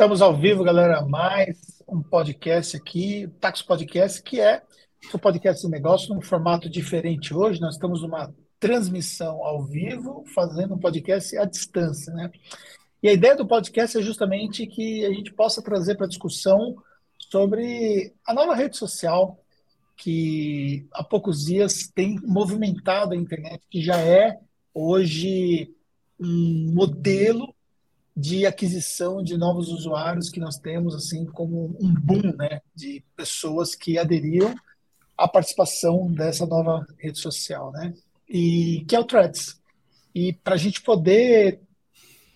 Estamos ao vivo, galera. Mais um podcast aqui, o Tax Podcast, que é o podcast de negócio num formato diferente hoje. Nós estamos numa transmissão ao vivo, fazendo um podcast à distância, né? E a ideia do podcast é justamente que a gente possa trazer para discussão sobre a nova rede social que há poucos dias tem movimentado a internet, que já é hoje um modelo de aquisição de novos usuários que nós temos, assim como um boom né, de pessoas que aderiram à participação dessa nova rede social, né? E que é o Threads. E para a gente poder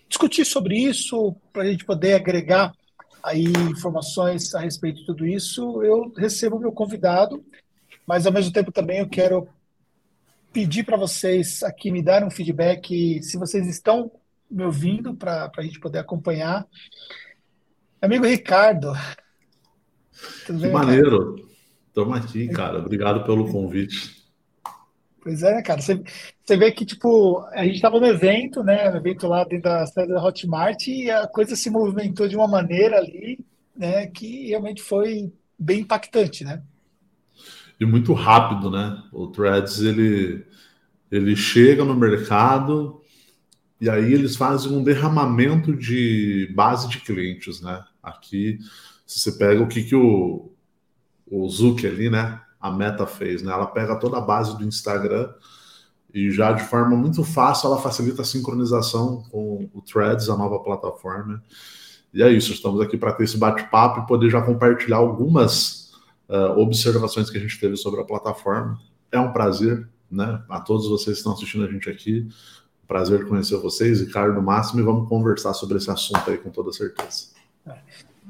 discutir sobre isso, para a gente poder agregar aí informações a respeito de tudo isso, eu recebo meu convidado, mas ao mesmo tempo também eu quero pedir para vocês aqui me darem um feedback se vocês estão me ouvindo para a gente poder acompanhar. Amigo Ricardo. Tudo bem, maneiro. Estamos aqui, cara. Obrigado pelo convite. Pois é, cara. Você, você vê que, tipo, a gente estava no evento, né? No evento lá dentro da sede da Hotmart e a coisa se movimentou de uma maneira ali, né? Que realmente foi bem impactante, né? e muito rápido, né? O Threads ele, ele chega no mercado e aí eles fazem um derramamento de base de clientes, né? Aqui, se você pega o que, que o, o Zuck ali, né? A Meta fez, né? Ela pega toda a base do Instagram e já de forma muito fácil ela facilita a sincronização com o Threads, a nova plataforma. E é isso, estamos aqui para ter esse bate-papo e poder já compartilhar algumas uh, observações que a gente teve sobre a plataforma. É um prazer, né? A todos vocês que estão assistindo a gente aqui. Prazer conhecer vocês, Ricardo Máximo, e vamos conversar sobre esse assunto aí com toda certeza.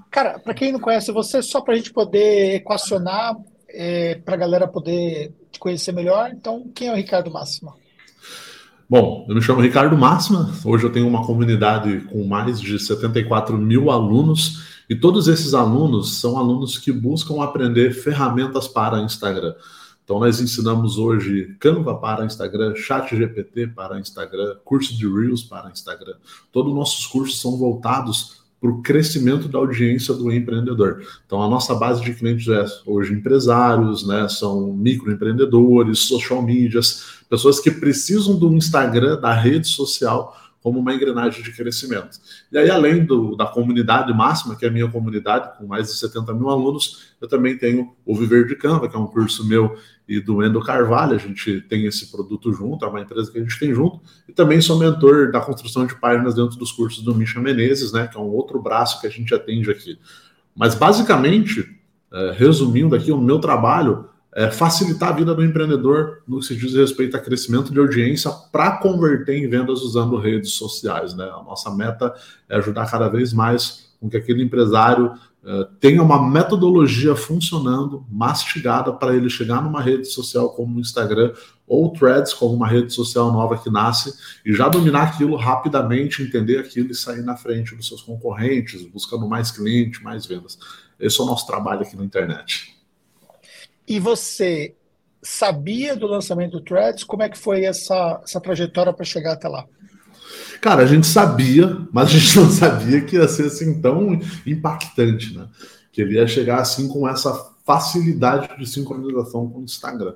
Cara, para quem não conhece você, só para a gente poder equacionar, é, para a galera poder te conhecer melhor, então, quem é o Ricardo Máximo? Bom, eu me chamo Ricardo Máxima, hoje eu tenho uma comunidade com mais de 74 mil alunos e todos esses alunos são alunos que buscam aprender ferramentas para Instagram. Então, nós ensinamos hoje Canva para Instagram, Chat GPT para Instagram, curso de Reels para Instagram. Todos os nossos cursos são voltados para o crescimento da audiência do empreendedor. Então, a nossa base de clientes é hoje empresários, né, são microempreendedores, social medias, pessoas que precisam do Instagram, da rede social, como uma engrenagem de crescimento. E aí, além do, da comunidade máxima, que é a minha comunidade, com mais de 70 mil alunos, eu também tenho o Viver de Canva, que é um curso meu e do Endo Carvalho, a gente tem esse produto junto, é uma empresa que a gente tem junto, e também sou mentor da construção de páginas dentro dos cursos do Misha Menezes, né, que é um outro braço que a gente atende aqui. Mas, basicamente, é, resumindo aqui, o meu trabalho é, facilitar a vida do empreendedor no que se diz respeito a crescimento de audiência para converter em vendas usando redes sociais. Né? A nossa meta é ajudar cada vez mais com que aquele empresário é, tenha uma metodologia funcionando, mastigada, para ele chegar numa rede social como o Instagram ou Threads, como uma rede social nova que nasce, e já dominar aquilo rapidamente, entender aquilo e sair na frente dos seus concorrentes, buscando mais clientes, mais vendas. Esse é o nosso trabalho aqui na internet. E você sabia do lançamento do Threads? Como é que foi essa, essa trajetória para chegar até lá? Cara, a gente sabia, mas a gente não sabia que ia ser assim tão impactante, né? Que ele ia chegar assim com essa facilidade de sincronização com o Instagram.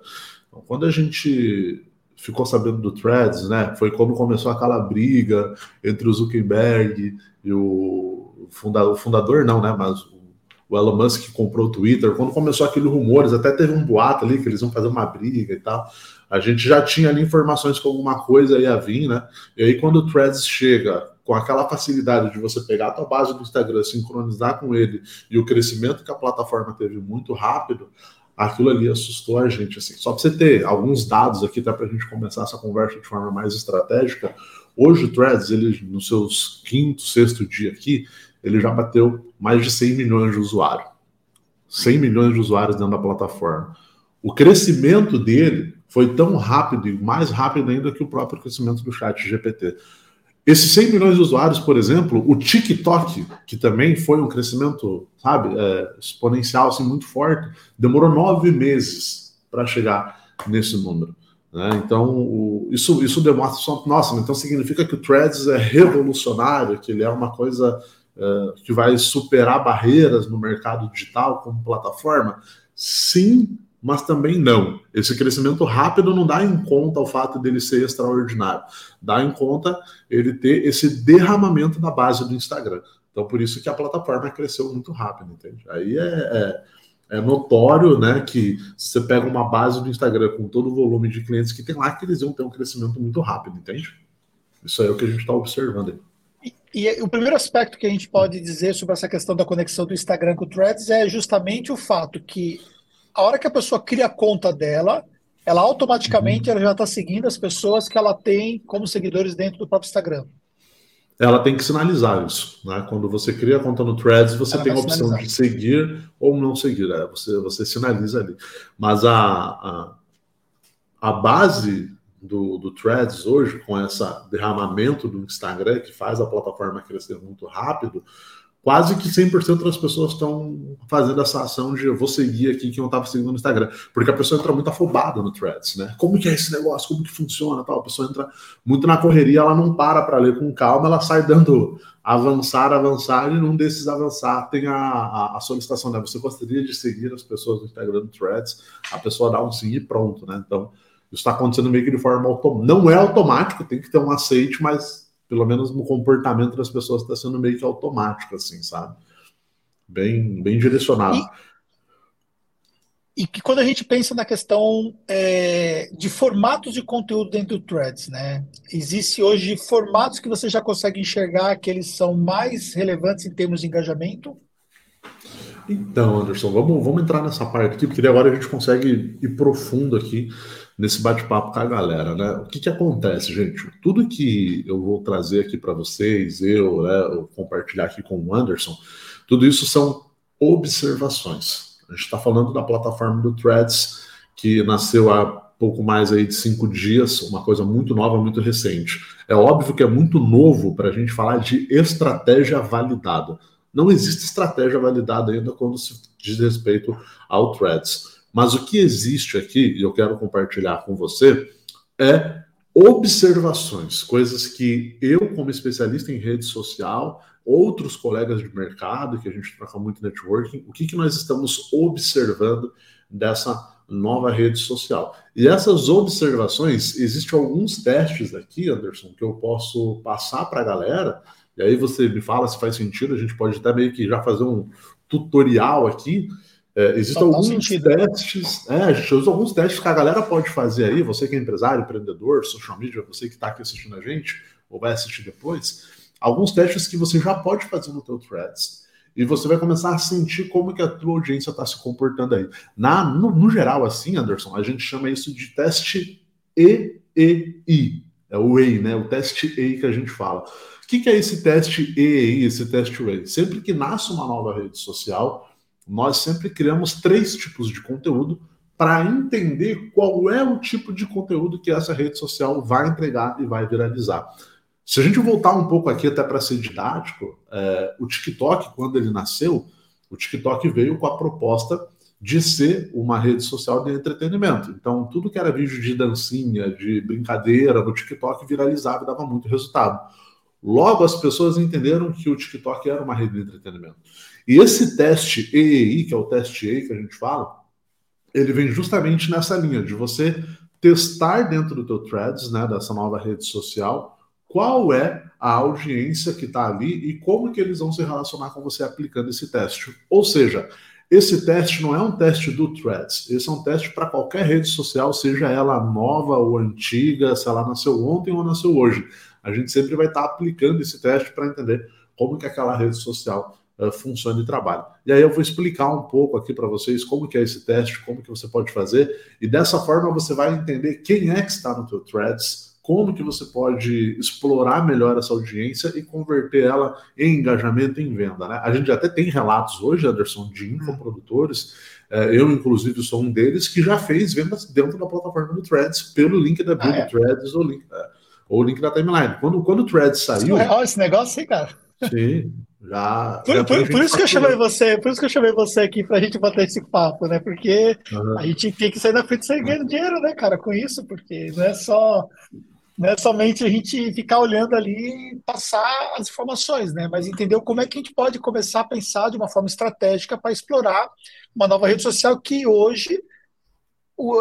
Então, quando a gente ficou sabendo do Threads, né? Foi quando começou aquela briga entre o Zuckerberg e o fundador, o fundador não, né? Mas o Elon Musk comprou o Twitter, quando começou aqueles rumores, até teve um boato ali que eles iam fazer uma briga e tal. A gente já tinha ali informações que alguma coisa ia vir, né? E aí, quando o Threads chega com aquela facilidade de você pegar a tua base do Instagram, sincronizar com ele e o crescimento que a plataforma teve muito rápido, aquilo ali assustou a gente. Assim. Só para você ter alguns dados aqui, tá, para a gente começar essa conversa de forma mais estratégica. Hoje o Threads, ele, nos seus quinto, sexto dia aqui, ele já bateu mais de 100 milhões de usuários. 100 milhões de usuários dentro da plataforma. O crescimento dele foi tão rápido e mais rápido ainda que o próprio crescimento do chat GPT. Esses 100 milhões de usuários, por exemplo, o TikTok, que também foi um crescimento, sabe, é, exponencial, assim, muito forte, demorou nove meses para chegar nesse número. Né? Então, o, isso, isso demonstra, nossa, então significa que o Threads é revolucionário, que ele é uma coisa que vai superar barreiras no mercado digital como plataforma? Sim, mas também não. Esse crescimento rápido não dá em conta o fato dele ser extraordinário, dá em conta ele ter esse derramamento da base do Instagram. Então, por isso que a plataforma cresceu muito rápido, entende? Aí é, é, é notório, né, que você pega uma base do Instagram com todo o volume de clientes que tem lá, que eles iam ter um crescimento muito rápido, entende? Isso é o que a gente está observando aí. E, o primeiro aspecto que a gente pode dizer sobre essa questão da conexão do Instagram com o Threads é justamente o fato que a hora que a pessoa cria a conta dela, ela automaticamente uhum. ela já está seguindo as pessoas que ela tem como seguidores dentro do próprio Instagram. Ela tem que sinalizar isso. Né? Quando você cria a conta no Threads, você ela tem a opção sinalizar. de seguir ou não seguir. Né? Você, você sinaliza ali. Mas a, a, a base do, do Threads hoje, com esse derramamento do Instagram, que faz a plataforma crescer muito rápido, quase que 100% das pessoas estão fazendo essa ação de eu vou seguir aqui que não estava seguindo no Instagram, porque a pessoa entra muito afobada no Threads, né? Como que é esse negócio? Como que funciona? Tal? A pessoa entra muito na correria, ela não para para ler com calma, ela sai dando avançar, avançar, e num desses avançar tem a, a, a solicitação, né? Você gostaria de seguir as pessoas no Instagram no Threads? A pessoa dá um sim e pronto, né? Então, isso está acontecendo meio que de forma automática. Não é automático, tem que ter um aceite, mas pelo menos no comportamento das pessoas está sendo meio que automático, assim, sabe? Bem, bem direcionado. E, e que quando a gente pensa na questão é, de formatos de conteúdo dentro do Threads, né? Existe hoje formatos que você já consegue enxergar que eles são mais relevantes em termos de engajamento? Então, Anderson, vamos, vamos entrar nessa parte aqui, porque agora a gente consegue ir profundo aqui nesse bate-papo com a galera, né? O que, que acontece, gente? Tudo que eu vou trazer aqui para vocês, eu, né, eu compartilhar aqui com o Anderson, tudo isso são observações. A gente está falando da plataforma do Threads, que nasceu há pouco mais aí de cinco dias, uma coisa muito nova, muito recente. É óbvio que é muito novo para a gente falar de estratégia validada. Não existe estratégia validada ainda quando se diz respeito ao Threads. Mas o que existe aqui, e eu quero compartilhar com você, é observações, coisas que eu, como especialista em rede social, outros colegas de mercado, que a gente troca muito networking, o que, que nós estamos observando dessa nova rede social. E essas observações, existem alguns testes aqui, Anderson, que eu posso passar para a galera, e aí você me fala se faz sentido, a gente pode até meio que já fazer um tutorial aqui, é, existem alguns sentido. testes, é, a gente alguns testes que a galera pode fazer aí, você que é empresário, empreendedor, social media, você que está aqui assistindo a gente, ou vai assistir depois, alguns testes que você já pode fazer no teu Threads, e você vai começar a sentir como que a tua audiência está se comportando aí. Na, no, no, geral, assim, Anderson, a gente chama isso de teste EEI, é o EI, né? O teste EI que a gente fala. O que, que é esse teste EEI, esse teste EI? Sempre que nasce uma nova rede social, nós sempre criamos três tipos de conteúdo para entender qual é o tipo de conteúdo que essa rede social vai entregar e vai viralizar. Se a gente voltar um pouco aqui até para ser didático, é, o TikTok, quando ele nasceu, o TikTok veio com a proposta de ser uma rede social de entretenimento. Então, tudo que era vídeo de dancinha, de brincadeira no TikTok viralizava e dava muito resultado. Logo, as pessoas entenderam que o TikTok era uma rede de entretenimento. E esse teste EEI, que é o teste EI que a gente fala, ele vem justamente nessa linha de você testar dentro do teu threads, né, dessa nova rede social, qual é a audiência que está ali e como que eles vão se relacionar com você aplicando esse teste. Ou seja, esse teste não é um teste do Threads, esse é um teste para qualquer rede social, seja ela nova ou antiga, se ela nasceu ontem ou nasceu hoje. A gente sempre vai estar tá aplicando esse teste para entender como que aquela rede social uh, funciona e trabalha. E aí eu vou explicar um pouco aqui para vocês como que é esse teste, como que você pode fazer, e dessa forma você vai entender quem é que está no teu Threads, como que você pode explorar melhor essa audiência e converter ela em engajamento em venda. Né? A gente até tem relatos hoje, Anderson, de infoprodutores, eh, eu inclusive sou um deles, que já fez vendas dentro da plataforma do Threads, pelo link da Build ah, é? Threads ou link, é, ou link da timeline. Quando, quando o Threads saiu... Surreal esse negócio aí, cara. Sim, já. Por, já por, por isso que eu chamei você, por isso que eu chamei você aqui pra gente bater esse papo, né? Porque uhum. a gente tem que sair da frente sem ganhando dinheiro, né, cara, com isso, porque não é só. Não é somente a gente ficar olhando ali e passar as informações, né? Mas entender como é que a gente pode começar a pensar de uma forma estratégica para explorar uma nova rede social que hoje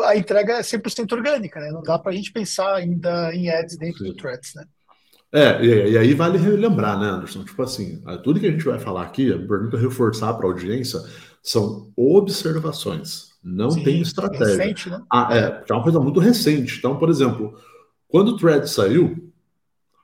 a entrega é 100% orgânica, né? Não dá para a gente pensar ainda em ads dentro Sim. do Threads, né? É, e, e, aí vale relembrar, né, Anderson? Tipo assim, tudo que a gente vai falar aqui, a pergunta reforçar para a audiência, são observações, não Sim, tem estratégia. Recente, né? ah, é, é uma coisa muito recente. Então, por exemplo, quando o Thread saiu,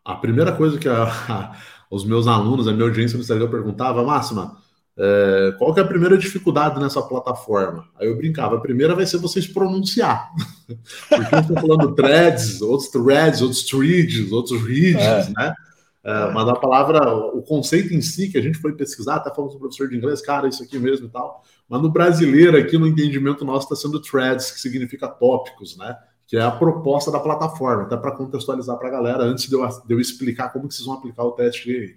a primeira coisa que a, a, os meus alunos, a minha audiência no Instagram perguntava, Máxima, é, qual que é a primeira dificuldade nessa plataforma? Aí eu brincava, a primeira vai ser vocês pronunciar. Porque uns estão falando threads, outros threads, outros threads, outros reads, é. né? É, mas a palavra, o conceito em si, que a gente foi pesquisar, até falando com o professor de inglês, cara, isso aqui mesmo e tal. Mas no brasileiro, aqui no entendimento nosso, está sendo threads, que significa tópicos, né? Que é a proposta da plataforma, até para contextualizar para a galera, antes de eu, de eu, explicar como que vocês vão aplicar o teste aí.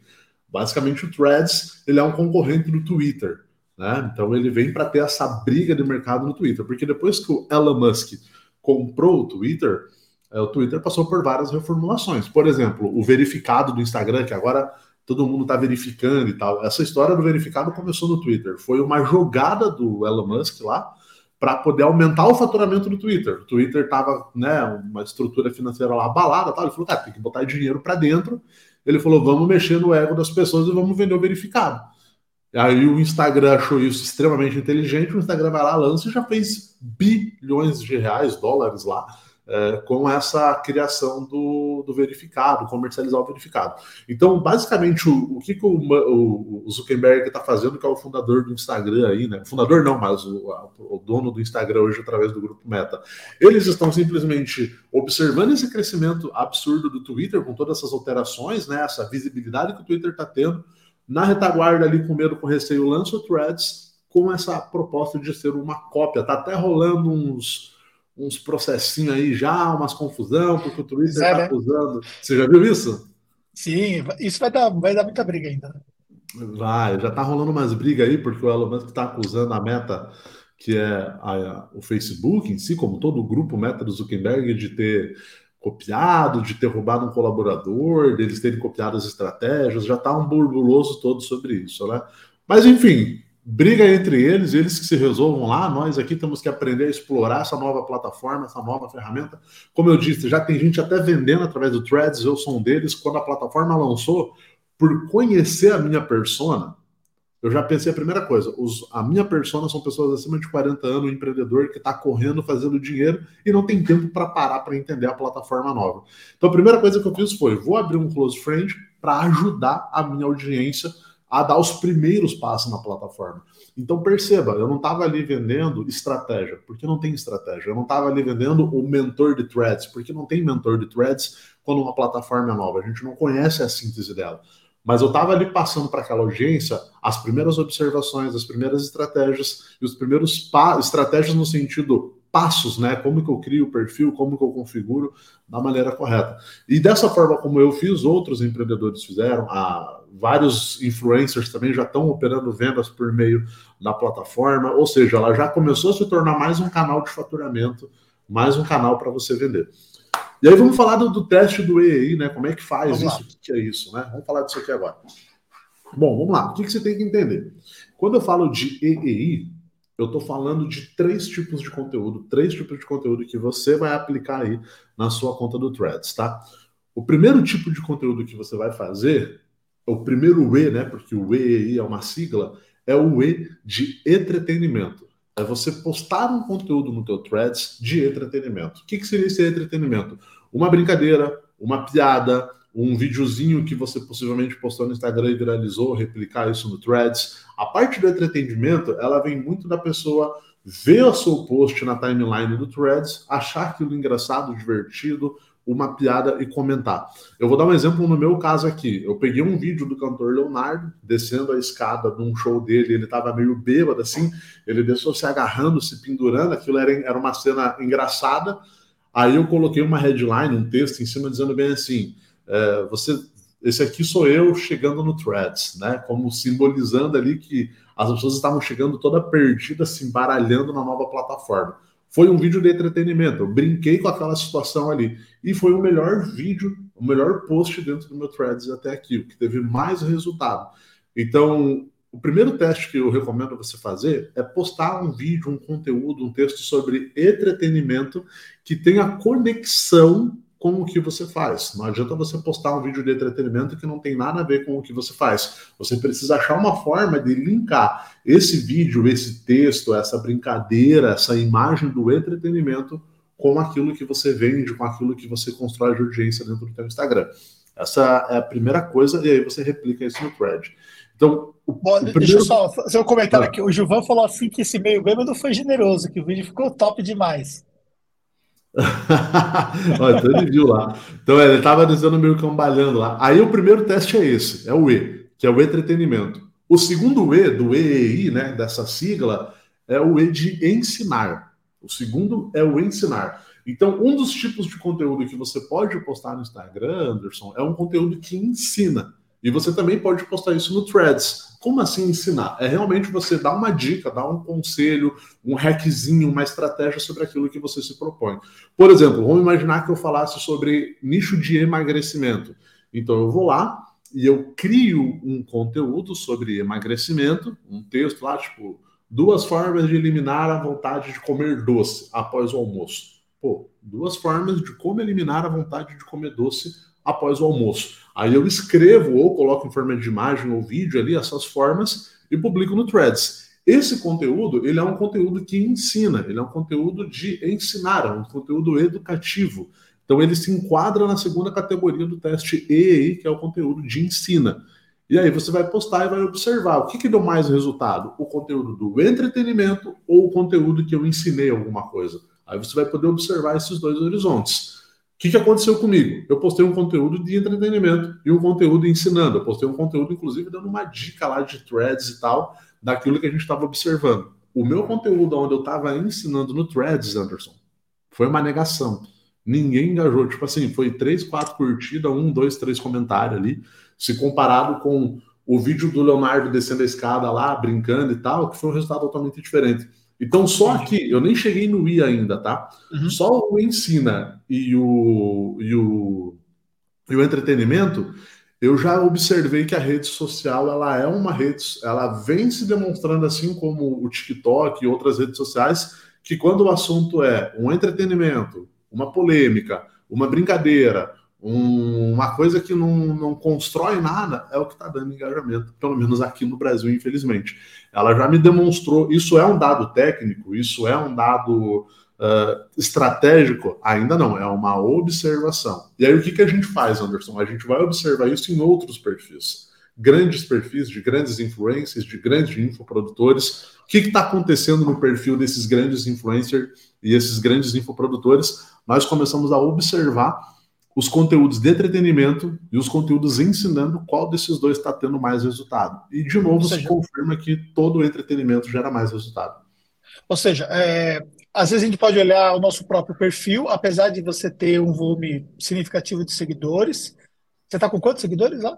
Basicamente, o Threads ele é um concorrente do Twitter. Né? Então, ele vem para ter essa briga de mercado no Twitter. Porque depois que o Elon Musk comprou o Twitter, é, o Twitter passou por várias reformulações. Por exemplo, o verificado do Instagram, que agora todo mundo está verificando e tal. Essa história do verificado começou no Twitter. Foi uma jogada do Elon Musk lá para poder aumentar o faturamento do Twitter. O Twitter estava, né, uma estrutura financeira lá abalada, tal. Ele falou, cara, tem que botar dinheiro para dentro. Ele falou, vamos mexer no ego das pessoas e vamos vender o verificado. Aí o Instagram achou isso extremamente inteligente. O Instagram vai lá, lança e já fez bilhões de reais, dólares lá é, com essa criação do, do, verificado, comercializar o verificado. Então, basicamente, o, o que, que o, o Zuckerberg está fazendo, que é o fundador do Instagram aí, né? Fundador não, mas o, o, dono do Instagram hoje através do grupo Meta. Eles estão simplesmente observando esse crescimento absurdo do Twitter, com todas essas alterações, né? Essa visibilidade que o Twitter está tendo. Na retaguarda ali, com medo, com receio, lança o Threads com essa proposta de ser uma cópia. Tá até rolando uns uns processinhos aí já, umas confusão, porque o Twitter está é, né? acusando. Você já viu isso? Sim, isso vai dar, vai dar muita briga ainda. Né? Vai, já está rolando umas brigas aí, porque o Elon Musk está acusando a meta, que é a, o Facebook em si, como todo o grupo meta do Zuckerberg, de ter copiado, de ter roubado um colaborador, deles terem copiado as estratégias, já está um burbuloso todo sobre isso, né? Mas enfim, briga entre eles, eles que se resolvam lá, nós aqui temos que aprender a explorar essa nova plataforma, essa nova ferramenta. Como eu disse, já tem gente até vendendo através do Threads, eu sou um deles. Quando a plataforma lançou, por conhecer a minha persona, eu já pensei a primeira coisa: os, a minha persona são pessoas acima de 40 anos, empreendedor que está correndo, fazendo dinheiro e não tem tempo para parar para entender a plataforma nova. Então a primeira coisa que eu fiz foi: vou abrir um close friend para ajudar a minha audiência a dar os primeiros passos na plataforma. Então perceba, eu não estava ali vendendo estratégia, porque não tem estratégia. Eu não estava ali vendendo o mentor de threads, porque não tem mentor de threads quando uma plataforma é nova. A gente não conhece a síntese dela. Mas eu estava ali passando para aquela audiência as primeiras observações, as primeiras estratégias e os primeiros estratégias no sentido passos, né? Como que eu crio o perfil, como que eu configuro da maneira correta. E dessa forma como eu fiz, outros empreendedores fizeram, a, vários influencers também já estão operando vendas por meio da plataforma, ou seja, ela já começou a se tornar mais um canal de faturamento, mais um canal para você vender. E aí vamos falar do, do, teste do EEI, né? Como é que faz vamos isso? Lá. O que é isso, né? Vamos falar disso aqui agora. Bom, vamos lá. O que, que você tem que entender? Quando eu falo de EEI, eu estou falando de três tipos de conteúdo, três tipos de conteúdo que você vai aplicar aí na sua conta do Threads, tá? O primeiro tipo de conteúdo que você vai fazer, o primeiro E, né? Porque o E aí é uma sigla, é o E de entretenimento. É você postar um conteúdo no teu Threads de entretenimento. O que, que seria esse entretenimento? Uma brincadeira, uma piada, um videozinho que você possivelmente postou no Instagram e viralizou, replicar isso no Threads. A parte do entretenimento, ela vem muito da pessoa ver o seu post na timeline do Threads, achar aquilo engraçado, divertido, uma piada e comentar. Eu vou dar um exemplo no meu caso aqui. Eu peguei um vídeo do cantor Leonardo descendo a escada num show dele, ele estava meio bêbado assim, ele desceu se agarrando, se pendurando, aquilo era, era uma cena engraçada. Aí eu coloquei uma headline, um texto em cima dizendo bem assim: é, você, esse aqui sou eu chegando no Threads, né? Como simbolizando ali que as pessoas estavam chegando toda perdida, se embaralhando na nova plataforma. Foi um vídeo de entretenimento. Eu brinquei com aquela situação ali. E foi o melhor vídeo, o melhor post dentro do meu Threads até aqui, o que teve mais resultado. Então, o primeiro teste que eu recomendo você fazer é postar um vídeo, um conteúdo, um texto sobre entretenimento que tenha conexão com o que você faz. Não adianta você postar um vídeo de entretenimento que não tem nada a ver com o que você faz. Você precisa achar uma forma de linkar esse vídeo, esse texto, essa brincadeira, essa imagem do entretenimento com aquilo que você vende, com aquilo que você constrói de audiência dentro do seu Instagram. Essa é a primeira coisa, e aí você replica isso no thread. Então, o, Bom, o primeiro... Deixa eu só fazer um comentário ah. aqui. O Gilvan falou assim que esse meio bêbado foi generoso, que o vídeo ficou top demais. Olha, então ele viu lá. Então ele estava dizendo meio cambalhando lá. Aí o primeiro teste é esse, é o E, que é o entretenimento. O segundo E, do EEI, né, dessa sigla, é o E de ensinar. O segundo é o ensinar. Então, um dos tipos de conteúdo que você pode postar no Instagram, Anderson, é um conteúdo que ensina. E você também pode postar isso no Threads. Como assim ensinar? É realmente você dar uma dica, dar um conselho, um hackzinho, uma estratégia sobre aquilo que você se propõe. Por exemplo, vamos imaginar que eu falasse sobre nicho de emagrecimento. Então eu vou lá e eu crio um conteúdo sobre emagrecimento, um texto lá, tipo, duas formas de eliminar a vontade de comer doce após o almoço. Pô, duas formas de como eliminar a vontade de comer doce após o almoço. Aí eu escrevo ou coloco em forma de imagem ou vídeo ali essas formas e publico no Threads. Esse conteúdo, ele é um conteúdo que ensina, ele é um conteúdo de ensinar, é um conteúdo educativo. Então ele se enquadra na segunda categoria do teste EEI, que é o conteúdo de ensina. E aí você vai postar e vai observar o que, que deu mais resultado, o conteúdo do entretenimento ou o conteúdo que eu ensinei alguma coisa. Aí você vai poder observar esses dois horizontes. O que, que aconteceu comigo? Eu postei um conteúdo de entretenimento e um conteúdo ensinando. Eu postei um conteúdo, inclusive, dando uma dica lá de threads e tal, daquilo que a gente estava observando. O meu conteúdo, onde eu estava ensinando no threads, Anderson, foi uma negação. Ninguém engajou. Tipo assim, foi três, quatro curtidas, um, dois, três comentários ali. Se comparado com o vídeo do Leonardo descendo a escada lá, brincando e tal, que foi um resultado totalmente diferente. Então, só aqui, eu nem cheguei no I ainda, tá? Uhum. Só o ensina e o, e, o, e o entretenimento, eu já observei que a rede social ela é uma rede, ela vem se demonstrando assim como o TikTok e outras redes sociais, que quando o assunto é um entretenimento, uma polêmica, uma brincadeira, um, uma coisa que não, não constrói nada, é o que está dando engajamento, pelo menos aqui no Brasil, infelizmente ela já me demonstrou. Isso é um dado técnico, isso é um dado uh, estratégico? Ainda não, é uma observação. E aí o que, que a gente faz, Anderson? A gente vai observar isso em outros perfis. Grandes perfis de grandes influencers, de grandes infoprodutores. O que está acontecendo no perfil desses grandes influencers e esses grandes infoprodutores? Nós começamos a observar os conteúdos de entretenimento e os conteúdos ensinando qual desses dois está tendo mais resultado. E, de novo, seja, se confirma que todo entretenimento gera mais resultado. Ou seja, é, às vezes a gente pode olhar o nosso próprio perfil, apesar de você ter um volume significativo de seguidores. Você está com quantos seguidores lá?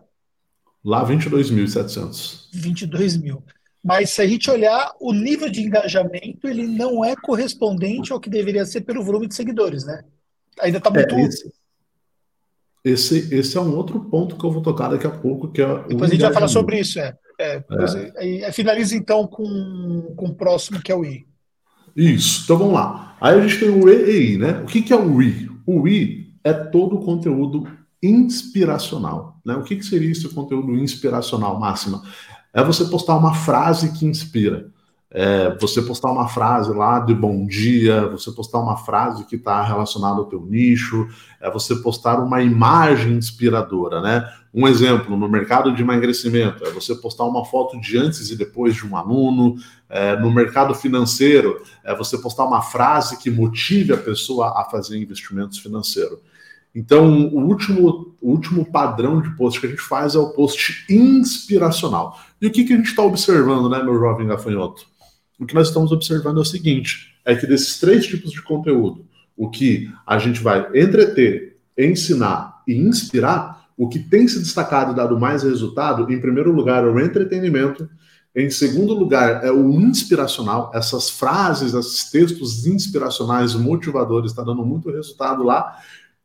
Lá, 22.700. 22 mil. Mas se a gente olhar o nível de engajamento, ele não é correspondente ao que deveria ser pelo volume de seguidores, né? Ainda está muito. É, esse, esse, esse é um outro ponto que eu vou tocar daqui a pouco, que é Depois a gente vai falar sobre isso, é. é, é. finaliza então com, com o próximo, que é o I. Isso, então vamos lá. Aí a gente tem o EEI, né? O que, que é o I? O I é todo o conteúdo inspiracional. Né? O que, que seria esse conteúdo inspiracional, Máxima? É você postar uma frase que inspira é, você postar uma frase lá de bom dia, você postar uma frase que está relacionada ao teu nicho, é você postar uma imagem inspiradora, né? Um exemplo, no mercado de emagrecimento, é você postar uma foto de antes e depois de um aluno, é, no mercado financeiro, é você postar uma frase que motive a pessoa a fazer investimentos financeiros. Então, o último, o último padrão de post que a gente faz é o post inspiracional. E o que, que a gente está observando, né, meu jovem gafanhoto? O que nós estamos observando é o seguinte: é que desses três tipos de conteúdo, o que a gente vai entreter, ensinar e inspirar, o que tem se destacado e dado mais resultado, em primeiro lugar, é o entretenimento, Em segundo lugar, é o inspiracional. Essas frases, esses textos inspiracionais, motivadores, está dando muito resultado lá.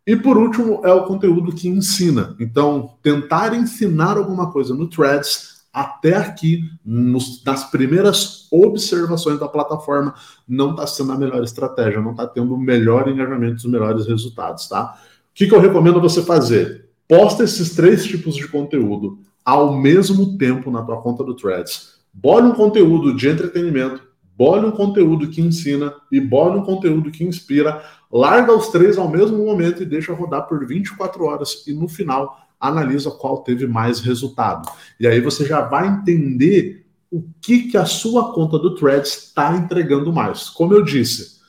E por último, é o conteúdo que ensina. Então, tentar ensinar alguma coisa no Threads até aqui, nos, nas primeiras observações da plataforma, não está sendo a melhor estratégia, não está tendo o melhor engajamento, os melhores resultados, tá? O que, que eu recomendo você fazer? Posta esses três tipos de conteúdo ao mesmo tempo na tua conta do Threads. Bole um conteúdo de entretenimento, bole um conteúdo que ensina e bole um conteúdo que inspira. Larga os três ao mesmo momento e deixa rodar por 24 horas e no final analisa qual teve mais resultado. E aí você já vai entender o que, que a sua conta do Threads está entregando mais. Como eu disse,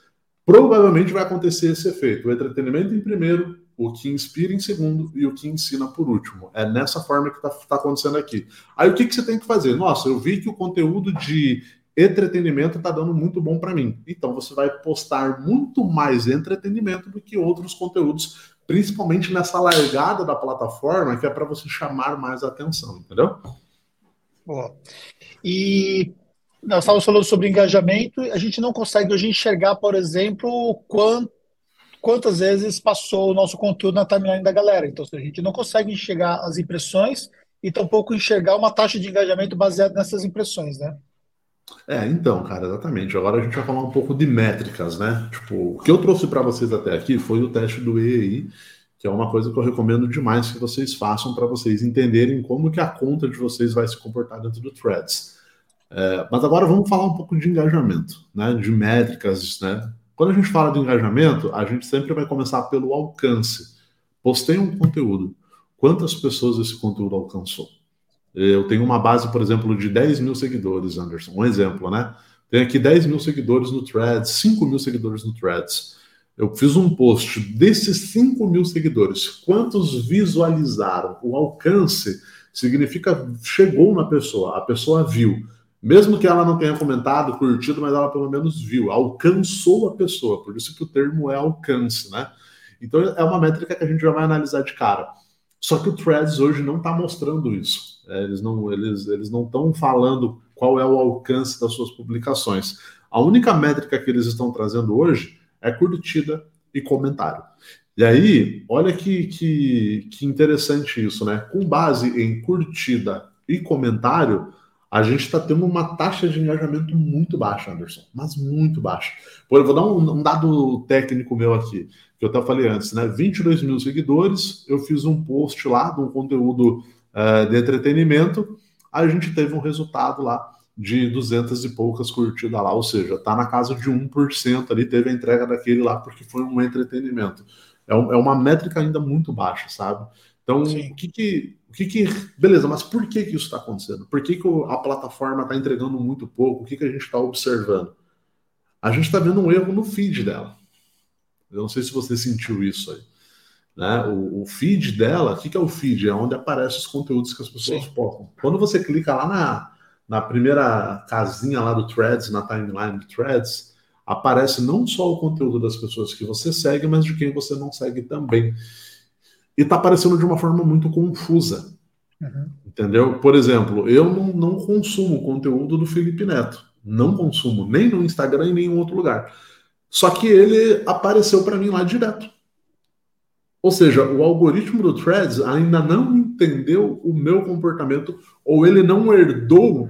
provavelmente vai acontecer esse efeito: o entretenimento em primeiro, o que inspira em segundo e o que ensina por último. É nessa forma que está tá acontecendo aqui. Aí o que, que você tem que fazer? Nossa, eu vi que o conteúdo de entretenimento está dando muito bom para mim. Então você vai postar muito mais entretenimento do que outros conteúdos principalmente nessa largada da plataforma, que é para você chamar mais atenção, entendeu? Boa. E nós estávamos falando sobre engajamento, a gente não consegue hoje enxergar, por exemplo, quant, quantas vezes passou o nosso conteúdo na timeline da galera. Então, a gente não consegue enxergar as impressões e tampouco enxergar uma taxa de engajamento baseada nessas impressões, né? É, então, cara, exatamente. Agora a gente vai falar um pouco de métricas, né? Tipo, o que eu trouxe para vocês até aqui foi o teste do EI, que é uma coisa que eu recomendo demais que vocês façam para vocês entenderem como que a conta de vocês vai se comportar dentro do Threads. É, mas agora vamos falar um pouco de engajamento, né? De métricas, né? Quando a gente fala de engajamento, a gente sempre vai começar pelo alcance. Postei um conteúdo. Quantas pessoas esse conteúdo alcançou? Eu tenho uma base, por exemplo, de 10 mil seguidores, Anderson. Um exemplo, né? Tenho aqui 10 mil seguidores no Threads, 5 mil seguidores no Threads. Eu fiz um post desses 5 mil seguidores. Quantos visualizaram? O alcance significa chegou na pessoa, a pessoa viu. Mesmo que ela não tenha comentado, curtido, mas ela pelo menos viu, alcançou a pessoa. Por isso que o termo é alcance, né? Então é uma métrica que a gente já vai analisar de cara. Só que o Threads hoje não está mostrando isso. É, eles não eles, eles não estão falando qual é o alcance das suas publicações. A única métrica que eles estão trazendo hoje é curtida e comentário. E aí, olha que, que, que interessante isso, né? Com base em curtida e comentário, a gente está tendo uma taxa de engajamento muito baixa, Anderson, mas muito baixa. Pô, eu vou dar um, um, dado técnico meu aqui, que eu até falei antes, né? 22 mil seguidores, eu fiz um post lá de um conteúdo uh, de entretenimento, a gente teve um resultado lá de 200 e poucas curtidas lá, ou seja, tá na casa de 1% ali, teve a entrega daquele lá porque foi um entretenimento. É, um, é uma métrica ainda muito baixa, sabe? Então, Sim. o que que, o que que... Beleza, mas por que que isso está acontecendo? Por que que a plataforma está entregando muito pouco? O que que a gente está observando? A gente está vendo um erro no feed dela. Eu não sei se você sentiu isso aí. Né? O, o, feed dela, o que, que é o feed? É onde aparecem os conteúdos que as pessoas Sim. postam. Quando você clica lá na, na primeira casinha lá do Threads, na timeline do Threads, aparece não só o conteúdo das pessoas que você segue, mas de quem você não segue também. E está aparecendo de uma forma muito confusa. Uhum. Entendeu? Por exemplo, eu não, não consumo conteúdo do Felipe Neto. Não consumo, nem no Instagram e nem em outro lugar. Só que ele apareceu para mim lá direto. Ou seja, o algoritmo do Threads ainda não entendeu o meu comportamento ou ele não herdou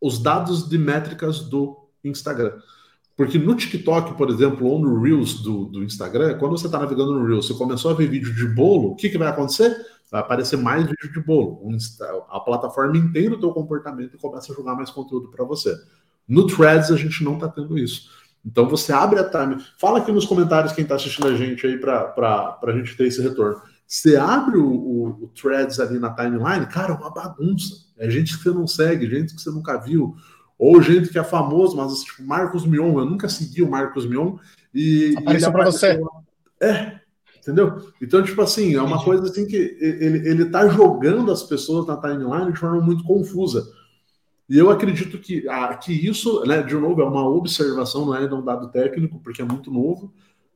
os dados de métricas do Instagram. Porque no TikTok, por exemplo, ou no Reels do, do Instagram, quando você está navegando no Reels, você começou a ver vídeo de bolo, o que, que vai acontecer? Vai aparecer mais vídeo de bolo. A plataforma inteira o teu comportamento e começa a jogar mais conteúdo para você. No Threads a gente não está tendo isso. Então você abre a time. Fala aqui nos comentários quem está assistindo a gente aí para a gente ter esse retorno. Você abre o, o, o, threads ali na timeline, cara, é uma bagunça. É gente que você não segue, gente que você nunca viu, ou gente que é famoso, mas tipo Marcos Mion, eu nunca segui o Marcos Mion e apareceu para você. É, entendeu? Então tipo assim, é uma Entendi. coisa assim que ele ele tá jogando as pessoas na timeline de forma muito confusa. E eu acredito que, ah, que isso, né, de novo, é uma observação, não é um dado técnico, porque é muito novo,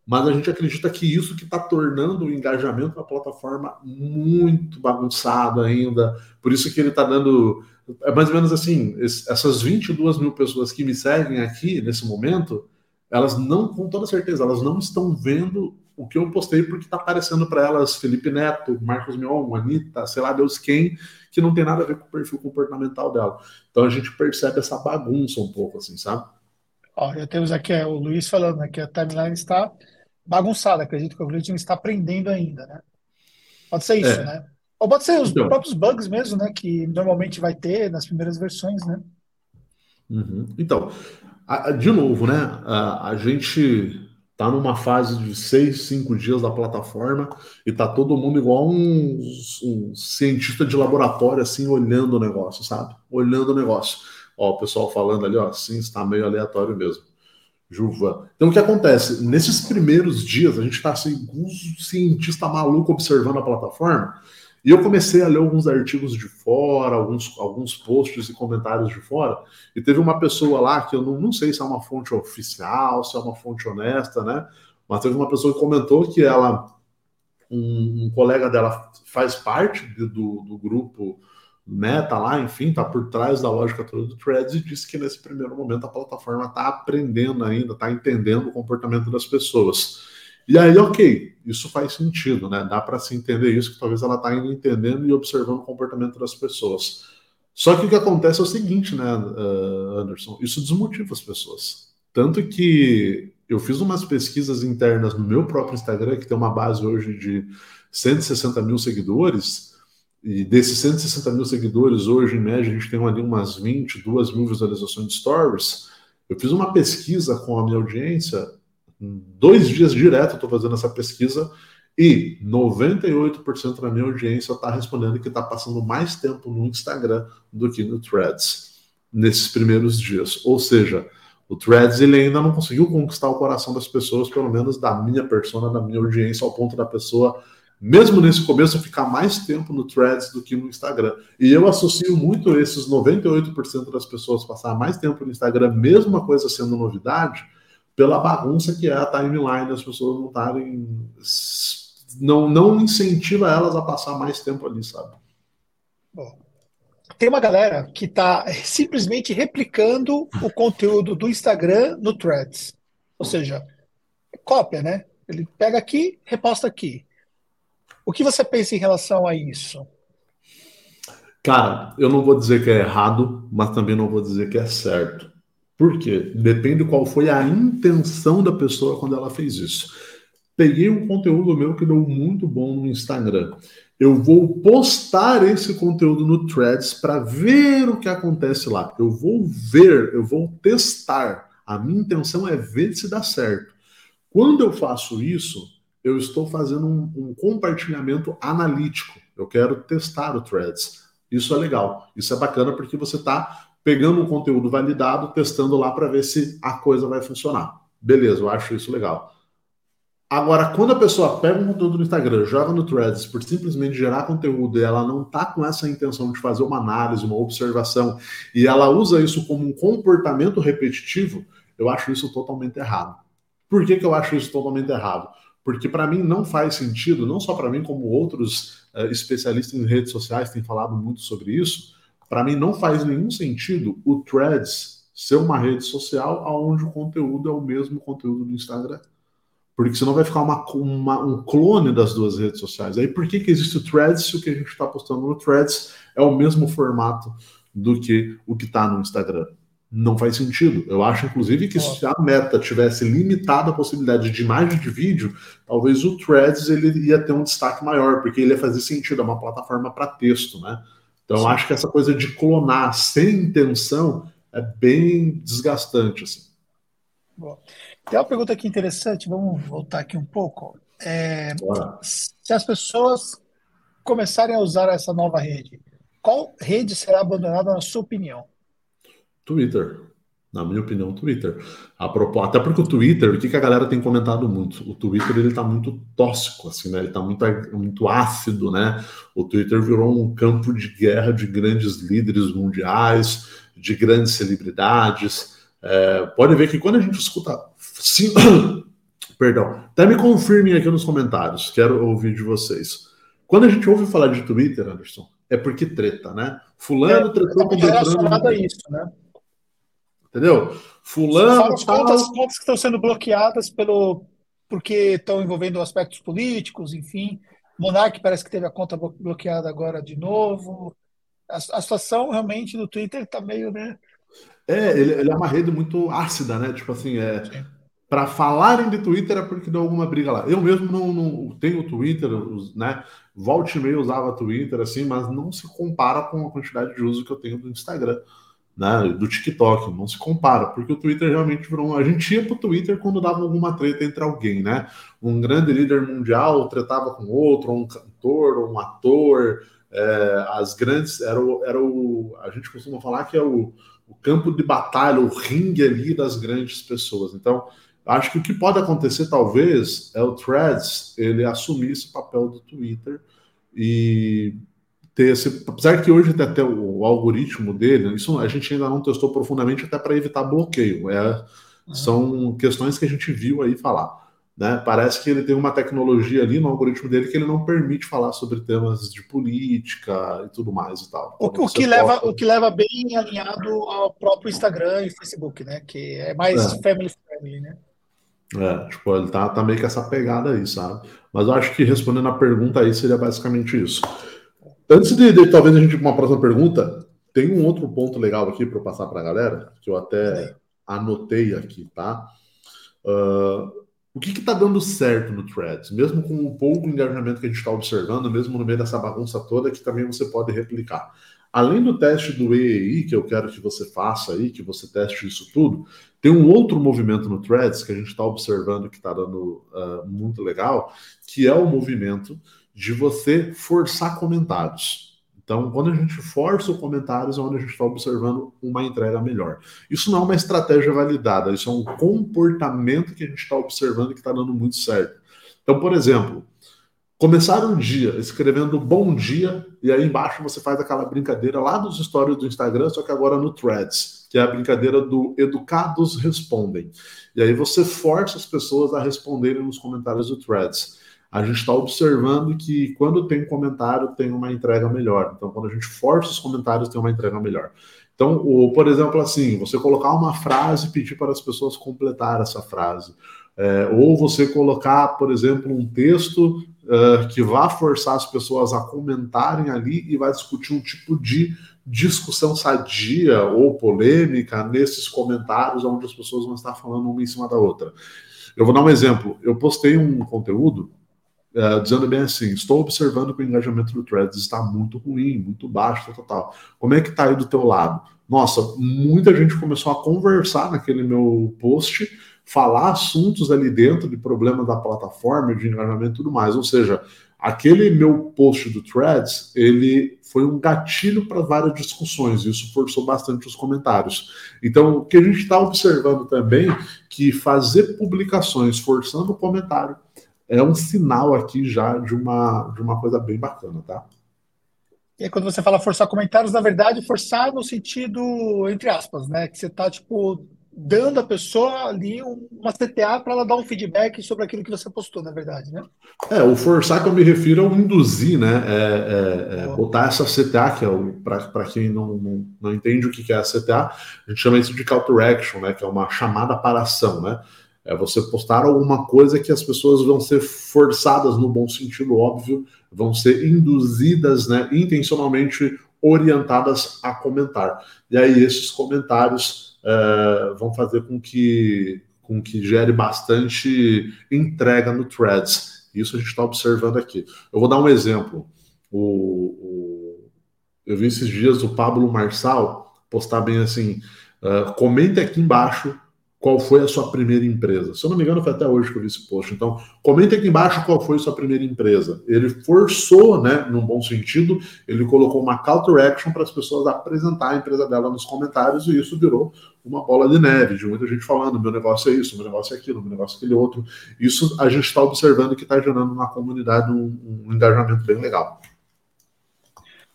mas a gente acredita que isso que está tornando o engajamento da plataforma muito bagunçado ainda, por isso que ele está dando é mais ou menos assim, essas 22 mil pessoas que me seguem aqui nesse momento, elas não, com toda certeza, elas não estão vendo o que eu postei porque está aparecendo para elas Felipe Neto, Marcos Mion, Anitta, sei lá Deus quem, que não tem nada a ver com o perfil comportamental dela. Então a gente percebe essa bagunça um pouco, assim, sabe? Ó, já temos aqui é, o Luiz falando que a timeline está bagunçada. Acredito que o algoritmo está aprendendo ainda, né? Pode ser isso, é. né? Ou pode ser os então, próprios bugs mesmo, né? Que normalmente vai ter nas primeiras versões, né? Uhum. Então, a, de novo, né? A, a gente tá numa fase de seis, cinco dias da plataforma e tá todo mundo igual um, um cientista de laboratório, assim, olhando o negócio, sabe? Olhando o negócio. Ó, o pessoal falando ali, ó, sim, está meio aleatório mesmo. Juvan. Então, o que acontece? Nesses primeiros dias, a gente está assim, um cientista maluco observando a plataforma, e eu comecei a ler alguns artigos de fora, alguns, alguns posts e comentários de fora, e teve uma pessoa lá que eu não, não sei se é uma fonte oficial, se é uma fonte honesta, né? Mas teve uma pessoa que comentou que ela, um, um colega dela faz parte do, do grupo Meta lá, enfim, tá por trás da lógica toda do Threads e disse que nesse primeiro momento a plataforma está aprendendo ainda, está entendendo o comportamento das pessoas. E aí, ok, isso faz sentido, né? Dá para se entender isso, que talvez ela está indo entendendo e observando o comportamento das pessoas. Só que o que acontece é o seguinte, né, uh, Anderson? Isso desmotiva as pessoas. Tanto que eu fiz umas pesquisas internas no meu próprio Instagram, que tem uma base hoje de 160 mil seguidores, e desses 160 mil seguidores, hoje, em média, a gente tem ali umas 22 mil visualizações de stories. Eu fiz uma pesquisa com a minha audiência dois dias direto eu estou fazendo essa pesquisa e 98% da minha audiência está respondendo que está passando mais tempo no Instagram do que no Threads nesses primeiros dias. Ou seja, o Threads ele ainda não conseguiu conquistar o coração das pessoas, pelo menos da minha persona, da minha audiência, ao ponto da pessoa, mesmo nesse começo, ficar mais tempo no Threads do que no Instagram. E eu associo muito esses 98% das pessoas passar mais tempo no Instagram, mesmo uma coisa sendo novidade, pela bagunça que é a timeline, as pessoas não estarem. Não, não incentiva elas a passar mais tempo ali, sabe? Bom, tem uma galera que está simplesmente replicando o conteúdo do Instagram no Threads. Ou seja, cópia, né? Ele pega aqui, reposta aqui. O que você pensa em relação a isso? Cara, eu não vou dizer que é errado, mas também não vou dizer que é certo. Por quê? Depende qual foi a intenção da pessoa quando ela fez isso. Peguei um conteúdo meu que deu muito bom no Instagram. Eu vou postar esse conteúdo no Threads para ver o que acontece lá. Eu vou ver, eu vou testar. A minha intenção é ver se dá certo. Quando eu faço isso, eu estou fazendo um, um compartilhamento analítico. Eu quero testar o Threads. Isso é legal. Isso é bacana porque você está pegando um conteúdo validado, testando lá para ver se a coisa vai funcionar. Beleza, eu acho isso legal. Agora, quando a pessoa pega um conteúdo no Instagram, joga no Threads por simplesmente gerar conteúdo e ela não está com essa intenção de fazer uma análise, uma observação, e ela usa isso como um comportamento repetitivo, eu acho isso totalmente errado. Por que, que eu acho isso totalmente errado? Porque para mim não faz sentido, não só para mim, como outros uh, especialistas em redes sociais têm falado muito sobre isso, para mim não faz nenhum sentido o Threads ser uma rede social onde o conteúdo é o mesmo conteúdo do Instagram. Porque senão vai ficar uma, uma, um clone das duas redes sociais. Aí por que, que existe o Threads se o que a gente está postando no Threads é o mesmo formato do que o que está no Instagram? Não faz sentido. Eu acho, inclusive, que se a meta tivesse limitado a possibilidade de imagem de vídeo, talvez o Threads ele ia ter um destaque maior, porque ele ia fazer sentido, é uma plataforma para texto, né? Então, Sim. acho que essa coisa de clonar sem intenção é bem desgastante. Assim. Bom, tem uma pergunta aqui interessante, vamos voltar aqui um pouco. É, se as pessoas começarem a usar essa nova rede, qual rede será abandonada na sua opinião? Twitter na minha opinião, o Twitter. Até porque o Twitter, o que, que a galera tem comentado muito? O Twitter ele tá muito tóxico, assim, né? Ele tá muito, muito ácido, né? O Twitter virou um campo de guerra de grandes líderes mundiais, de grandes celebridades. É, pode ver que quando a gente escuta. Sim, perdão, até me confirmem aqui nos comentários, quero ouvir de vocês. Quando a gente ouve falar de Twitter, Anderson, é porque treta, né? Fulano é, tretou com relacionado a isso, né? Entendeu? Fulano. As contas, as contas que estão sendo bloqueadas pelo porque estão envolvendo aspectos políticos, enfim. Monark parece que teve a conta bloqueada agora de novo. A, a situação realmente no Twitter está meio, né? É, ele, ele, é uma rede muito ácida, né? Tipo assim, é, para falarem de Twitter é porque deu alguma briga lá. Eu mesmo não, não tenho Twitter, né? Volte e meio usava Twitter, assim, mas não se compara com a quantidade de uso que eu tenho do Instagram né, do TikTok, não se compara, porque o Twitter realmente virou. A gente ia para o Twitter quando dava alguma treta entre alguém, né? Um grande líder mundial tretava com outro, ou um cantor, ou um ator. É, as grandes. Era o, era o. A gente costuma falar que é o, o campo de batalha, o ringue ali das grandes pessoas. Então, acho que o que pode acontecer, talvez, é o Threads ele assumir esse papel do Twitter e ter esse. Apesar que hoje até o, o, algoritmo dele, isso a gente ainda não testou profundamente, até para evitar bloqueio. É, são questões que a gente viu aí falar. Né? Parece que ele tem uma tecnologia ali no algoritmo dele que ele não permite falar sobre temas de política e tudo mais e tal. Então, o, que leva, o que leva bem alinhado ao próprio Instagram e Facebook, né? Que é mais é. family friendly, né? É, tipo, ele tá, tá meio que essa pegada aí, sabe? Mas eu acho que respondendo a pergunta aí seria basicamente isso. Antes de, de, talvez a gente ir para uma próxima pergunta, tem um outro ponto legal aqui para passar para a galera, que eu até anotei aqui, tá? Uh, o que está dando certo no Threads? Mesmo com o pouco engajamento que a gente está observando, mesmo no meio dessa bagunça toda, que também você pode replicar. Além do teste do EEI, que eu quero que você faça aí, que você teste isso tudo, tem um outro movimento no Threads que a gente está observando que está dando uh, muito legal, que é o movimento de você forçar comentários. Então, quando a gente força o comentários, é onde a gente está observando uma entrega melhor. Isso não é uma estratégia validada, isso é um comportamento que a gente está observando que está dando muito certo. Então, por exemplo, começar um dia escrevendo bom dia, e aí embaixo você faz aquela brincadeira lá dos stories do Instagram, só que agora no Threads, que é a brincadeira do Educados Respondem. E aí você força as pessoas a responderem nos comentários do Threads a gente está observando que quando tem comentário, tem uma entrega melhor. Então, quando a gente força os comentários, tem uma entrega melhor. Então, o, por exemplo, assim, você colocar uma frase e pedir para as pessoas completar essa frase. É, ou você colocar, por exemplo, um texto uh, que vá forçar as pessoas a comentarem ali e vai discutir um tipo de discussão sadia ou polêmica nesses comentários onde as pessoas vão estar falando uma em cima da outra. Eu vou dar um exemplo. Eu postei um conteúdo Uh, dizendo bem assim: estou observando que o engajamento do Threads está muito ruim, muito baixo, tal, tal. Como é que está aí do teu lado? Nossa, muita gente começou a conversar naquele meu post, falar assuntos ali dentro de problema da plataforma, de engajamento e tudo mais. Ou seja, aquele meu post do Threads, ele foi um gatilho para várias discussões, e isso forçou bastante os comentários. Então, o que a gente está observando também, que fazer publicações forçando o comentário, é um sinal aqui já de uma, de uma coisa bem bacana, tá? E aí, quando você fala forçar comentários, na verdade, forçar no sentido, entre aspas, né? Que você está, tipo, dando à pessoa ali uma CTA para ela dar um feedback sobre aquilo que você postou, na verdade, né? É, o forçar que eu me refiro é o induzir, né? É, é, é botar essa CTA, que é o, para quem não, não, não entende o que é a CTA, a gente chama isso de call to action, né? Que é uma chamada para ação, né? É você postar alguma coisa que as pessoas vão ser forçadas, no bom sentido, óbvio, vão ser induzidas, né, intencionalmente orientadas a comentar. E aí esses comentários é, vão fazer com que, com que gere bastante entrega no Threads. Isso a gente está observando aqui. Eu vou dar um exemplo. O, o, eu vi esses dias o Pablo Marçal postar bem assim: uh, comente aqui embaixo qual foi a sua primeira empresa. Se eu não me engano, foi até hoje que eu vi esse post. Então, comente aqui embaixo qual foi a sua primeira empresa. Ele forçou, né, num bom sentido, ele colocou uma call to action para as pessoas apresentar a empresa dela nos comentários e isso virou uma bola de neve, de muita gente falando, meu negócio é isso, meu negócio é aquilo, meu negócio é aquele outro. Isso a gente está observando que está gerando na comunidade um, um engajamento bem legal.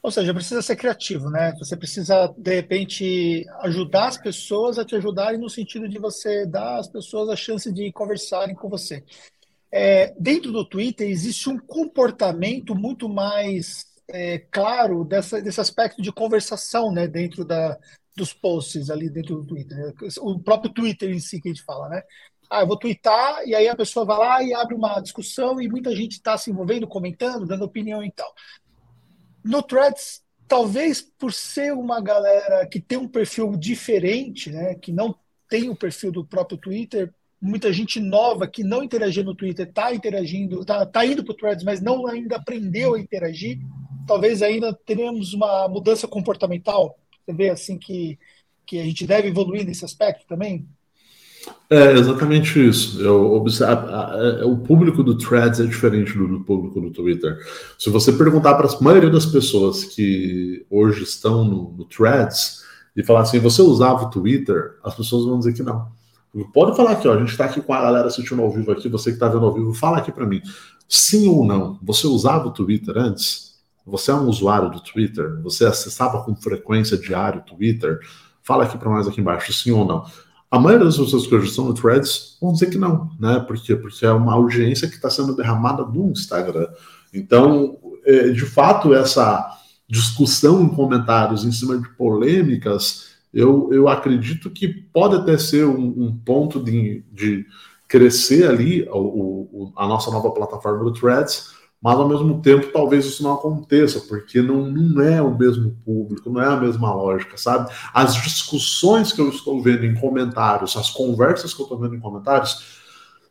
Ou seja, precisa ser criativo, né? Você precisa, de repente, ajudar as pessoas a te ajudarem no sentido de você dar às pessoas a chance de conversarem com você. É, dentro do Twitter existe um comportamento muito mais é, claro dessa, desse aspecto de conversação, né, dentro da, dos posts ali dentro do Twitter. Né? O próprio Twitter em si que a gente fala, né? Ah, eu vou twittar e aí a pessoa vai lá e abre uma discussão e muita gente está se envolvendo, comentando, dando opinião e tal. No Threads, talvez por ser uma galera que tem um perfil diferente, né, que não tem o perfil do próprio Twitter, muita gente nova que não interagia no Twitter está interagindo, está tá indo para o Threads, mas não ainda aprendeu a interagir. Talvez ainda teremos uma mudança comportamental. Você vê assim que, que a gente deve evoluir nesse aspecto também? É exatamente isso. Eu observo, é, o público do Threads é diferente do, do público do Twitter. Se você perguntar para a maioria das pessoas que hoje estão no, no Threads e falar assim, você usava o Twitter, as pessoas vão dizer que não. Pode falar aqui, ó, a gente está aqui com a galera assistindo ao vivo aqui, você que está vendo ao vivo, fala aqui para mim. Sim ou não? Você usava o Twitter antes? Você é um usuário do Twitter? Você acessava com frequência diária o Twitter? Fala aqui para nós aqui embaixo, sim ou não. A maioria das pessoas que hoje estão no Threads vão dizer que não, né? Por quê? Porque é uma audiência que está sendo derramada no Instagram. Então, é, de fato, essa discussão em comentários em cima de polêmicas, eu, eu acredito que pode até ser um, um ponto de, de crescer ali o, o, a nossa nova plataforma do Threads, mas ao mesmo tempo talvez isso não aconteça, porque não, não é o mesmo público, não é a mesma lógica, sabe? As discussões que eu estou vendo em comentários, as conversas que eu estou vendo em comentários,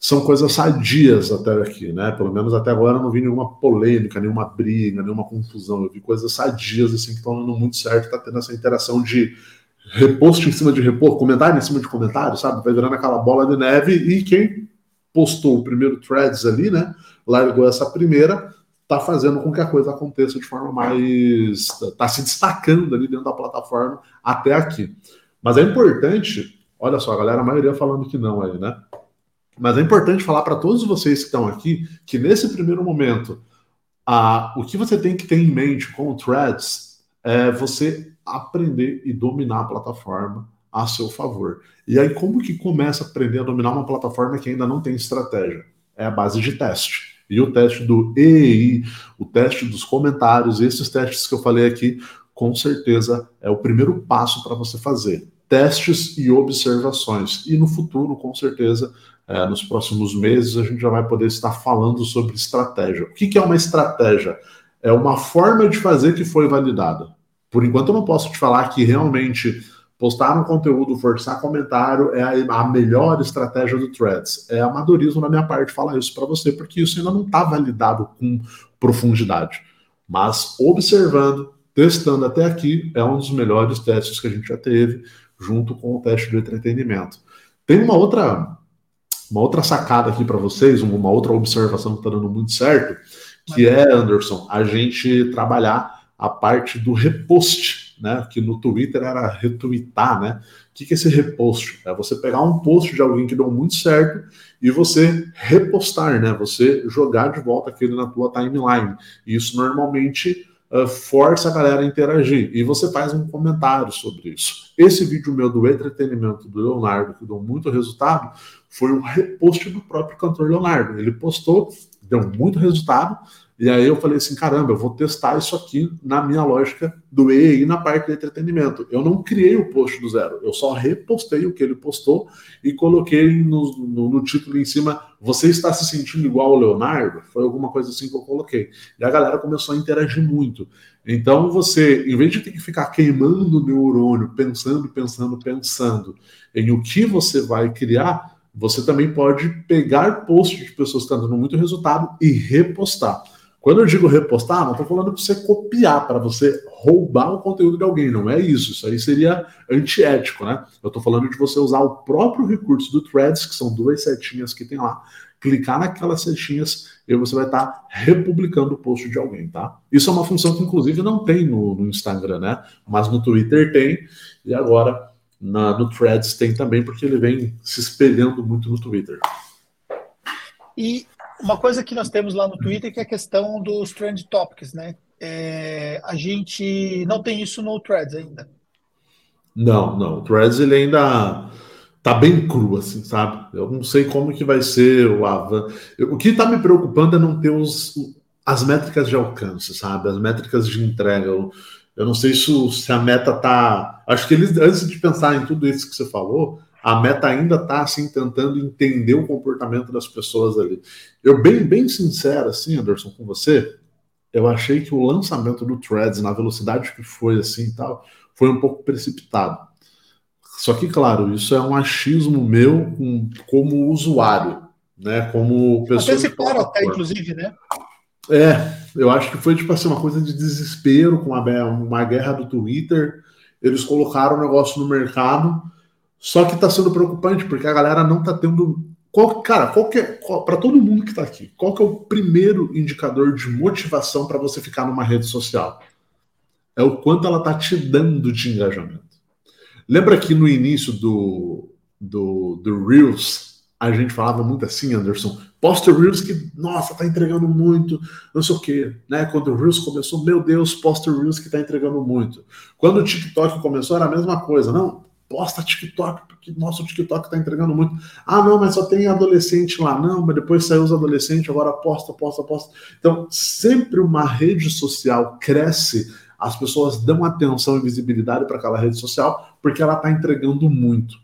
são coisas sadias até aqui, né? Pelo menos até agora não vi nenhuma polêmica, nenhuma briga, nenhuma confusão. Eu vi coisas sadias, assim, que estão dando muito certo, tá tendo essa interação de repost em cima de repost, comentário em cima de comentário, sabe? Vai virando aquela bola de neve e quem postou o primeiro threads ali, né? Largou essa primeira, tá fazendo com que a coisa aconteça de forma mais. tá se destacando ali dentro da plataforma até aqui. Mas é importante, olha só, galera, a maioria falando que não aí, né? Mas é importante falar para todos vocês que estão aqui que nesse primeiro momento, a, o que você tem que ter em mente com o Threads é você aprender e dominar a plataforma a seu favor. E aí, como que começa a aprender a dominar uma plataforma que ainda não tem estratégia? É a base de teste. E o teste do EI, o teste dos comentários, esses testes que eu falei aqui, com certeza é o primeiro passo para você fazer. Testes e observações. E no futuro, com certeza, é, nos próximos meses, a gente já vai poder estar falando sobre estratégia. O que, que é uma estratégia? É uma forma de fazer que foi validada. Por enquanto, eu não posso te falar que realmente Postar um conteúdo, forçar comentário é a, melhor estratégia do Threads. É amadorismo na minha parte falar isso para você, porque isso ainda não está validado com profundidade. Mas observando, testando até aqui, é um dos melhores testes que a gente já teve, junto com o teste do entretenimento. Tem uma outra, uma outra sacada aqui para vocês, uma outra observação que está dando muito certo, que é, Anderson, a gente trabalhar a parte do repost né? Que no Twitter era retweetar, né? O que, que é esse repost? É você pegar um post de alguém que deu muito certo e você repostar, né? Você jogar de volta aquele na tua timeline. E isso normalmente uh, força a galera a interagir. E você faz um comentário sobre isso. Esse vídeo meu do entretenimento do Leonardo, que deu muito resultado, foi um repost do próprio cantor Leonardo. Ele postou, deu muito resultado e aí eu falei assim, caramba, eu vou testar isso aqui na minha lógica do EI na parte de entretenimento. Eu não criei o post do zero, eu só repostei o que ele postou e coloquei no, no, no título em cima, você está se sentindo igual ao Leonardo? Foi alguma coisa assim que eu coloquei. E a galera começou a interagir muito. Então você, em vez de ter que ficar queimando o neurônio, pensando, pensando, pensando em o que você vai criar, você também pode pegar posts de pessoas que estão dando muito resultado e repostar. Quando eu digo repostar, não estou falando para você copiar, para você roubar o conteúdo de alguém, não é isso. Isso aí seria antiético, né? Eu estou falando de você usar o próprio recurso do Threads, que são duas setinhas que tem lá, clicar naquelas setinhas e você vai estar tá republicando o post de alguém, tá? Isso é uma função que, inclusive, não tem no, no Instagram, né? Mas no Twitter tem, e agora na, no Threads tem também, porque ele vem se espelhando muito no Twitter. E uma coisa que nós temos lá no Twitter que é a questão dos trend topics, né? É, a gente não tem isso no Threads ainda. Não, não. O Threads ele ainda tá bem cru, assim, sabe? Eu não sei como que vai ser o avanço. O que tá me preocupando é não ter os, as métricas de alcance, sabe? As métricas de entrega. Eu, eu não sei se, se a meta tá. Acho que eles, antes de pensar em tudo isso que você falou, a meta ainda está assim tentando entender o comportamento das pessoas ali. Eu bem bem sincero assim, Anderson, com você, eu achei que o lançamento do Threads na velocidade que foi assim e tal, foi um pouco precipitado. Só que claro, isso é um achismo meu com, como usuário, né, como pessoa Anteciparam até inclusive, né? É, eu acho que foi tipo assim uma coisa de desespero com a, uma guerra do Twitter. Eles colocaram o negócio no mercado só que está sendo preocupante porque a galera não está tendo. Qual, cara, qual é, para todo mundo que está aqui, qual que é o primeiro indicador de motivação para você ficar numa rede social? É o quanto ela está te dando de engajamento. Lembra que no início do, do, do Reels, a gente falava muito assim, Anderson, posta Reels que, nossa, tá entregando muito, não sei o quê, né? Quando o Reels começou, meu Deus, posta Reels que tá entregando muito. Quando o TikTok começou, era a mesma coisa, não, posta TikTok, porque nossa, o TikTok está entregando muito. Ah, não, mas só tem adolescente lá. Não, mas depois saiu os adolescentes, agora posta, posta, posta. Então, sempre uma rede social cresce, as pessoas dão atenção e visibilidade para aquela rede social, porque ela está entregando muito.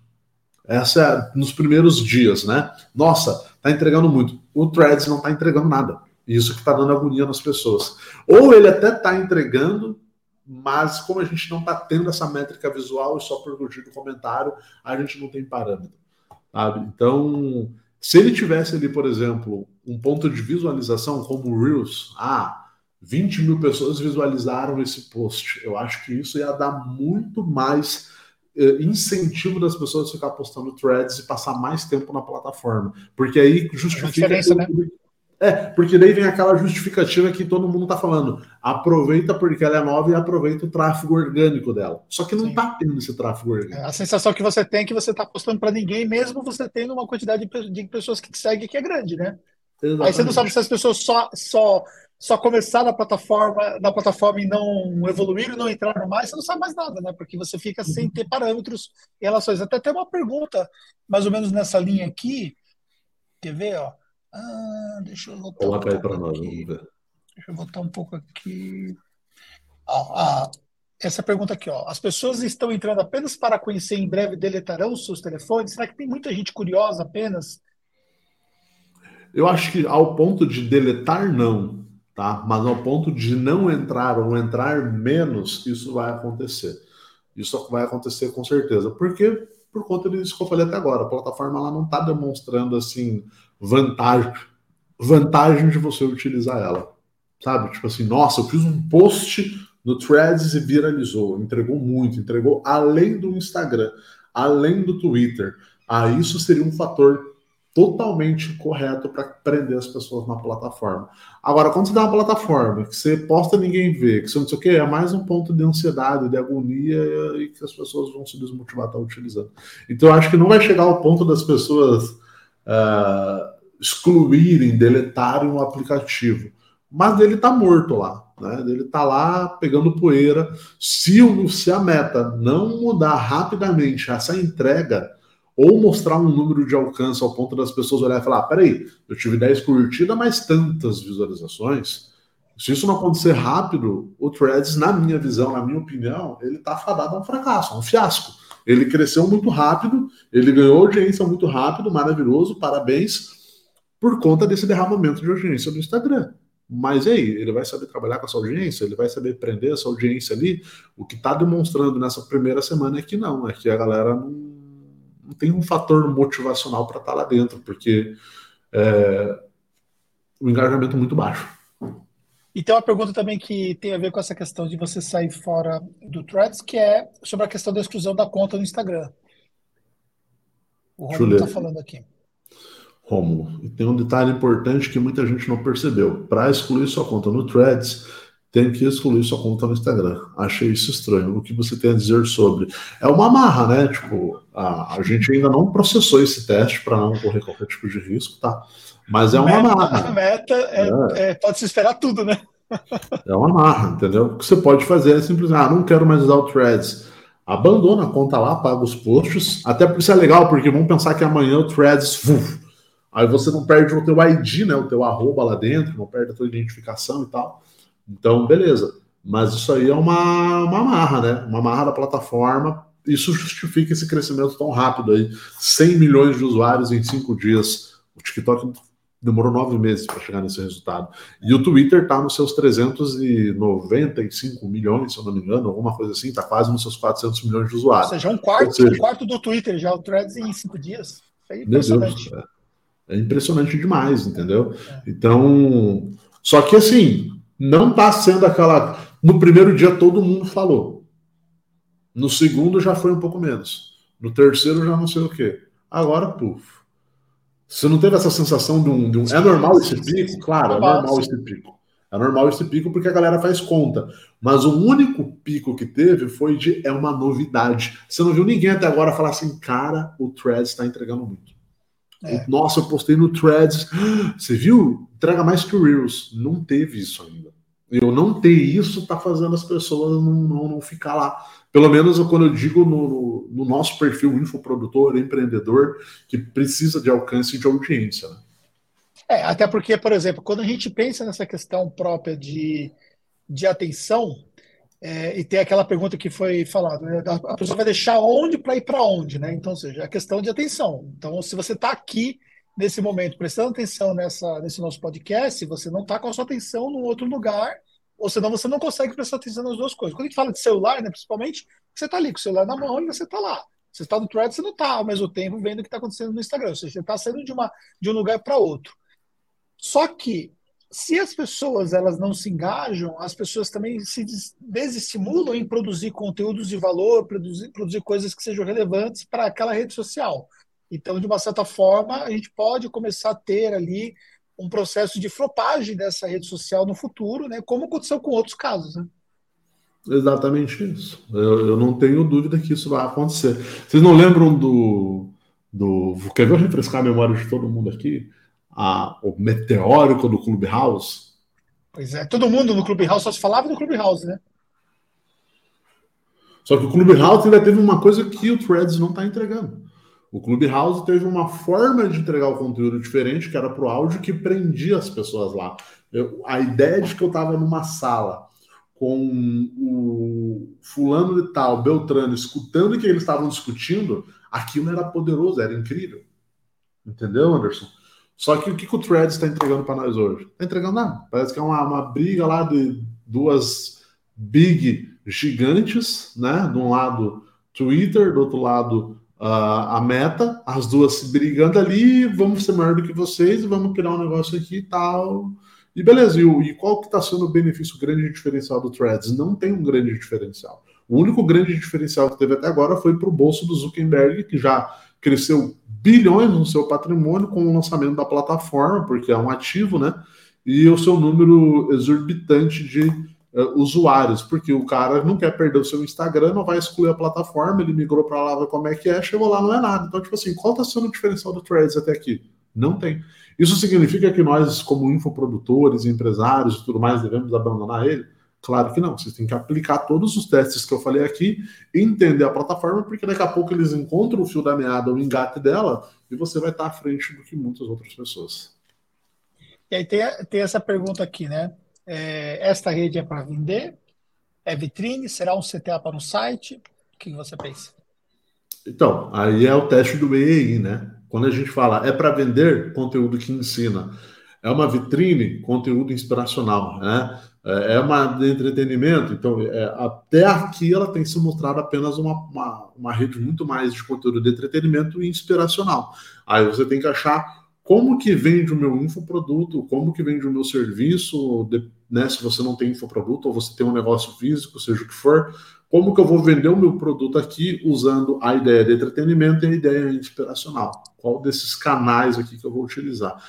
Essa é nos primeiros dias, né? Nossa, está entregando muito. O Threads não está entregando nada. Isso que está dando agonia nas pessoas. Ou ele até está entregando, mas como a gente não está tendo essa métrica visual e só por curtir do comentário, a gente não tem parâmetro. Sabe? Então, se ele tivesse ali, por exemplo, um ponto de visualização como o Reels, ah, 20 mil pessoas visualizaram esse post, eu acho que isso ia dar muito mais eh, incentivo das pessoas a ficar postando threads e passar mais tempo na plataforma, porque aí justifica. É? É, porque daí vem aquela justificativa que todo mundo tá falando. Aproveita porque ela é nova e aproveita o tráfego orgânico dela. Só que não Sim. tá tendo esse tráfego orgânico. É, a sensação que você tem é que você tá postando para ninguém, mesmo você tendo uma quantidade de pessoas que te seguem que é grande, né? Exatamente. Aí você não sabe se as pessoas só, só, só começaram na plataforma, na plataforma e não evoluíram, não entraram mais, você não sabe mais nada, né? Porque você fica uhum. sem ter parâmetros em relações. Até tem uma pergunta, mais ou menos nessa linha aqui. Quer ver, ó? Ah, deixa eu voltar Coloca um aí para nós, vamos ver. Deixa eu voltar um pouco aqui. Ah, ah, essa pergunta aqui, ó. As pessoas estão entrando apenas para conhecer em breve deletarão os seus telefones? Será que tem muita gente curiosa apenas? Eu acho que ao ponto de deletar, não, tá? Mas ao ponto de não entrar ou entrar menos, isso vai acontecer. Isso vai acontecer com certeza. Porque por conta disso que eu falei até agora, a plataforma ela não está demonstrando assim vantagem, vantagem de você utilizar ela. Sabe? Tipo assim, nossa, eu fiz um post no Threads e viralizou, entregou muito, entregou além do Instagram, além do Twitter. Ah, isso seria um fator totalmente correto para prender as pessoas na plataforma. Agora, quando você dá uma plataforma que você posta ninguém vê, que você não sei o que, é mais um ponto de ansiedade, de agonia e que as pessoas vão se desmotivar a estar utilizando. Então, eu acho que não vai chegar ao ponto das pessoas uh, excluírem, deletarem o aplicativo. Mas ele está morto lá. Né? Ele está lá pegando poeira. Se, se a meta não mudar rapidamente essa entrega, ou mostrar um número de alcance ao ponto das pessoas olharem e falar: ah, peraí, eu tive 10 curtidas, mas tantas visualizações. Se isso não acontecer rápido, o Threads, na minha visão, na minha opinião, ele está fadado a um fracasso, a um fiasco. Ele cresceu muito rápido, ele ganhou audiência muito rápido, maravilhoso, parabéns, por conta desse derramamento de audiência no Instagram. Mas e aí, ele vai saber trabalhar com essa audiência? Ele vai saber prender essa audiência ali? O que está demonstrando nessa primeira semana é que não, é que a galera não não tem um fator motivacional para estar tá lá dentro, porque é, o engajamento é muito baixo. E tem uma pergunta também que tem a ver com essa questão de você sair fora do Threads, que é sobre a questão da exclusão da conta no Instagram. O Romulo está falando aqui. Romulo, e tem um detalhe importante que muita gente não percebeu. Para excluir sua conta no Threads, tem que excluir sua conta no Instagram. Achei isso estranho. O que você tem a dizer sobre? É uma marra, né? Tipo, a, a gente ainda não processou esse teste para não correr qualquer tipo de risco, tá? Mas é uma meta, marra. A meta é, é. É, pode se esperar tudo, né? é uma marra, entendeu? O que você pode fazer é simplesmente, ah, não quero mais usar o Threads. Abandona a conta lá, paga os posts. Até porque isso é legal, porque vamos pensar que amanhã o Threads uf, Aí você não perde o teu ID, né? O teu arroba lá dentro, não perde a tua identificação e tal. Então, beleza. Mas isso aí é uma, uma marra, né? Uma marra da plataforma. Isso justifica esse crescimento tão rápido aí. 100 milhões de usuários em cinco dias. O TikTok demorou nove meses para chegar nesse resultado. E o Twitter está nos seus 395 milhões, se eu não me engano, alguma coisa assim, está quase nos seus 400 milhões de usuários. Ou seja, um quarto, seja, um quarto do Twitter já, o Threads em cinco dias. É impressionante. Deus, é, é, impressionante demais, entendeu? É. Então, só que assim, não está sendo aquela. No primeiro dia todo mundo falou. No segundo já foi um pouco menos. No terceiro já não sei o quê. Agora, puf. Você não teve essa sensação de um. De um... É normal esse pico? Claro, é normal esse pico. É normal esse pico porque a galera faz conta. Mas o único pico que teve foi de é uma novidade. Você não viu ninguém até agora falar assim, cara, o Threads está entregando muito. É. Nossa, eu postei no Threads. Você viu? Entrega mais que o Reels. Não teve isso ainda. Eu não ter isso está fazendo as pessoas não, não, não, ficar lá. Pelo menos quando eu digo no, no, nosso perfil infoprodutor, empreendedor, que precisa de alcance de audiência. Né? É, até porque, por exemplo, quando a gente pensa nessa questão própria de, de atenção, é, e tem aquela pergunta que foi falada, né? a pessoa vai deixar onde para ir para onde, né? Então, ou seja, a questão de atenção. Então, se você está aqui nesse momento prestando atenção nessa, nesse nosso podcast, você não está com a sua atenção num outro lugar, ou senão você não consegue prestar atenção nas duas coisas. Quando a gente fala de celular, né, principalmente, você está ali com o celular na mão e você está lá. Você está no thread, você não está ao mesmo tempo vendo o que está acontecendo no Instagram. Seja, você está saindo de, uma, de um lugar para outro. Só que se as pessoas elas não se engajam, as pessoas também se desestimulam em produzir conteúdos de valor, produzir, produzir coisas que sejam relevantes para aquela rede social. Então, de uma certa forma, a gente pode começar a ter ali um processo de flopagem dessa rede social no futuro, né? Como aconteceu com outros casos, né? Exatamente isso. Eu, eu, não tenho dúvida que isso vai acontecer. Vocês não lembram do. do quer ver eu refrescar a memória de todo mundo aqui? a, o meteórico do Clubhouse. Pois é, todo mundo no Clubhouse só se falava do Clubhouse, né? Só que o Clubhouse ainda teve uma coisa que o Threads não está entregando. O Clubhouse teve uma forma de entregar o conteúdo diferente, que era para o áudio, que prendia as pessoas lá. Eu, a ideia de que eu estava numa sala com o fulano de tal, Beltrano, escutando o que eles estavam discutindo, aquilo era poderoso, era incrível. Entendeu, Anderson? Só que o que, que o Threads está entregando para nós hoje? Está entregando nada. Parece que é uma, uma briga lá de duas big gigantes, né? De um lado Twitter, do outro lado uh, a Meta, as duas se brigando ali, vamos ser maior do que vocês, vamos criar um negócio aqui e tal. E beleza, e, e qual que está sendo o benefício grande diferencial do Threads? Não tem um grande diferencial. O único grande diferencial que teve até agora foi para o bolso do Zuckerberg, que já cresceu bilhões no seu patrimônio com o lançamento da plataforma, porque é um ativo, né? E o seu número exorbitante de uh, usuários, porque o cara não quer perder o seu Instagram, não vai excluir a plataforma, ele migrou para lá, ver como é que é, chegou lá, não é nada. Então, tipo assim, qual está sendo o diferencial do Threads até aqui? Não tem. Isso significa que nós, como infoprodutores, empresários e tudo mais, devemos abandonar ele? Claro que não. Vocês têm que aplicar todos os testes que eu falei aqui, entender a plataforma, porque daqui a pouco eles encontram o fio da meada, o engate dela, e você vai estar à frente do que muitas outras pessoas. E aí tem, tem essa pergunta aqui, né? É, esta rede é para vender? É vitrine? Será um CTA para um site? O que você pensa? Então, aí é o teste do EI, né? Quando a gente fala é para vender conteúdo que ensina, é uma vitrine, conteúdo inspiracional, né? É, é uma de entretenimento, então é, até aqui ela tem se mostrado apenas uma, uma, uma, rede muito mais de conteúdo de entretenimento e inspiracional. Aí você tem que achar como que vende o meu infoproduto, como que vende o meu serviço, né, se você não tem infoproduto ou você tem um negócio físico, seja o que for, como que eu vou vender o meu produto aqui usando a ideia de entretenimento e a ideia inspiracional? Qual desses canais aqui que eu vou utilizar?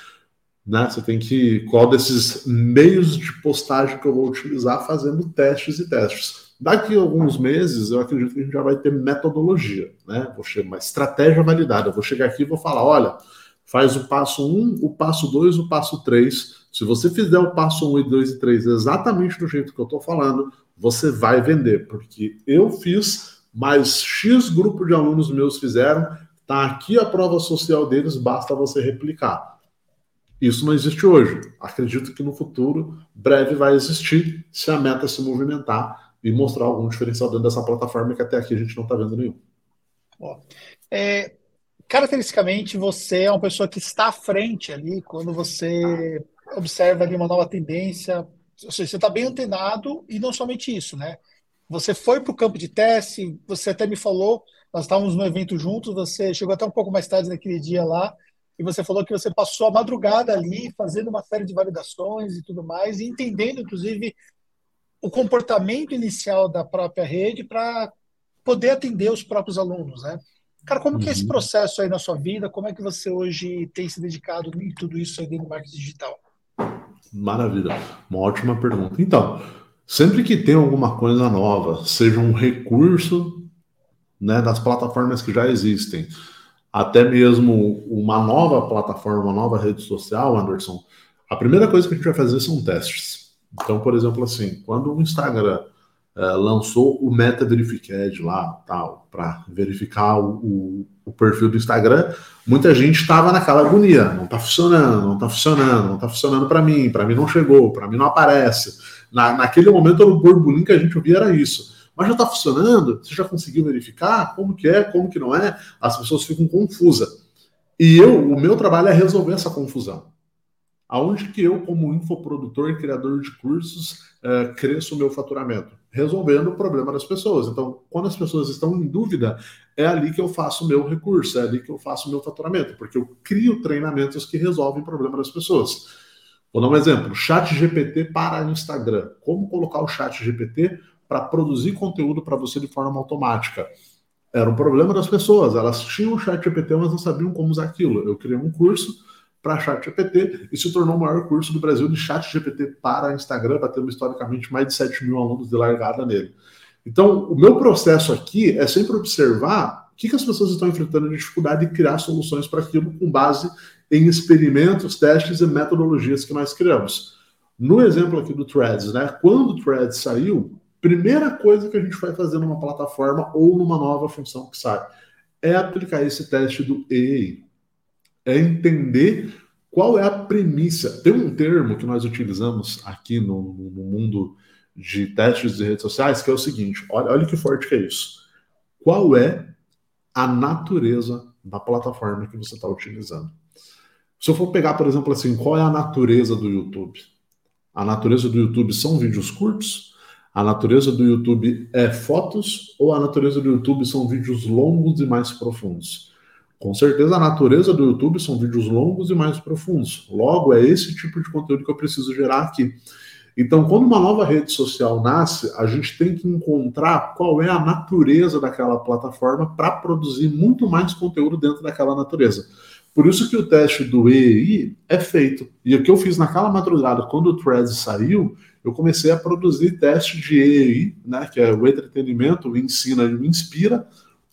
Né? Você tem que. Qual desses meios de postagem que eu vou utilizar fazendo testes e testes. Daqui a alguns meses, eu acredito que a gente já vai ter metodologia, né? Vou chegar, uma estratégia validada. Eu vou chegar aqui e vou falar: olha, faz o passo 1, um, o passo 2, o passo 3. Se você fizer o passo 1 um, e 2 e 3 exatamente do jeito que eu estou falando, você vai vender, porque eu fiz, mas X grupo de alunos meus fizeram, tá aqui a prova social deles, basta você replicar. Isso não existe hoje. Acredito que no futuro breve vai existir se a meta se movimentar e mostrar algum diferencial dentro dessa plataforma que até aqui a gente não está vendo nenhum. É, caracteristicamente, você é uma pessoa que está à frente ali quando você observa ali uma nova tendência. Ou seja, você está bem antenado e não somente isso, né? Você foi para o campo de teste, você até me falou, nós estávamos no evento juntos, você chegou até um pouco mais tarde naquele dia lá, e você falou que você passou a madrugada ali fazendo uma série de validações e tudo mais, e entendendo, inclusive, o comportamento inicial da própria rede para poder atender os próprios alunos, né? Cara, como uhum. que é esse uhum. processo aí na sua vida? Como é que você hoje tem se dedicado em tudo isso aí dentro do marketing digital? Maravilha, uma ótima pergunta. Então, sempre que tem alguma coisa nova, seja um recurso né, das plataformas que já existem, até mesmo uma nova plataforma, uma nova rede social, Anderson, a primeira coisa que a gente vai fazer são testes. Então, por exemplo, assim, quando o Instagram é, lançou o Meta Verified lá, tal, para verificar o, o, o, perfil do Instagram, muita gente estava naquela agonia, não está funcionando, não está funcionando, não está funcionando para mim, para mim não chegou, para mim não aparece. Na, naquele momento, o burburinho que a gente ouvia era isso. Mas já está funcionando? Você já conseguiu verificar? Como que é? Como que não é? As pessoas ficam confusas. E eu, o meu trabalho é resolver essa confusão aonde que eu, como infoprodutor e criador de cursos, é, cresço o meu faturamento? Resolvendo o problema das pessoas. Então, quando as pessoas estão em dúvida, é ali que eu faço o meu recurso, é ali que eu faço o meu faturamento, porque eu crio treinamentos que resolvem o problema das pessoas. Vou dar um exemplo: Chat GPT para Instagram. Como colocar o Chat GPT para produzir conteúdo para você de forma automática? Era um problema das pessoas. Elas tinham o Chat GPT, mas não sabiam como usar aquilo. Eu criei um curso para ChatGPT e se tornou o maior curso do Brasil de ChatGPT para Instagram, batendo historicamente mais de 7 mil alunos de largada nele. Então, o meu processo aqui é sempre observar o que, que as pessoas estão enfrentando de dificuldade e criar soluções para aquilo com base em experimentos, testes e metodologias que nós criamos. No exemplo aqui do Threads, né? Quando o Threads saiu, primeira coisa que a gente vai fazer numa plataforma ou numa nova função que sai é aplicar esse teste do EI, é entender qual é a premissa. Tem um termo que nós utilizamos aqui no, no mundo de testes de redes sociais que é o seguinte: olha, olha que forte que é isso. Qual é a natureza da plataforma que você está utilizando? Se eu for pegar, por exemplo, assim, qual é a natureza do YouTube? A natureza do YouTube são vídeos curtos? A natureza do YouTube é fotos? Ou a natureza do YouTube são vídeos longos e mais profundos? Com certeza a natureza do YouTube são vídeos longos e mais profundos. Logo, é esse tipo de conteúdo que eu preciso gerar aqui. Então, quando uma nova rede social nasce, a gente tem que encontrar qual é a natureza daquela plataforma para produzir muito mais conteúdo dentro daquela natureza. Por isso que o teste do EI é feito. E o que eu fiz naquela madrugada, quando o Threads saiu, eu comecei a produzir teste de EI, né, que é o entretenimento, o ensina e o inspira,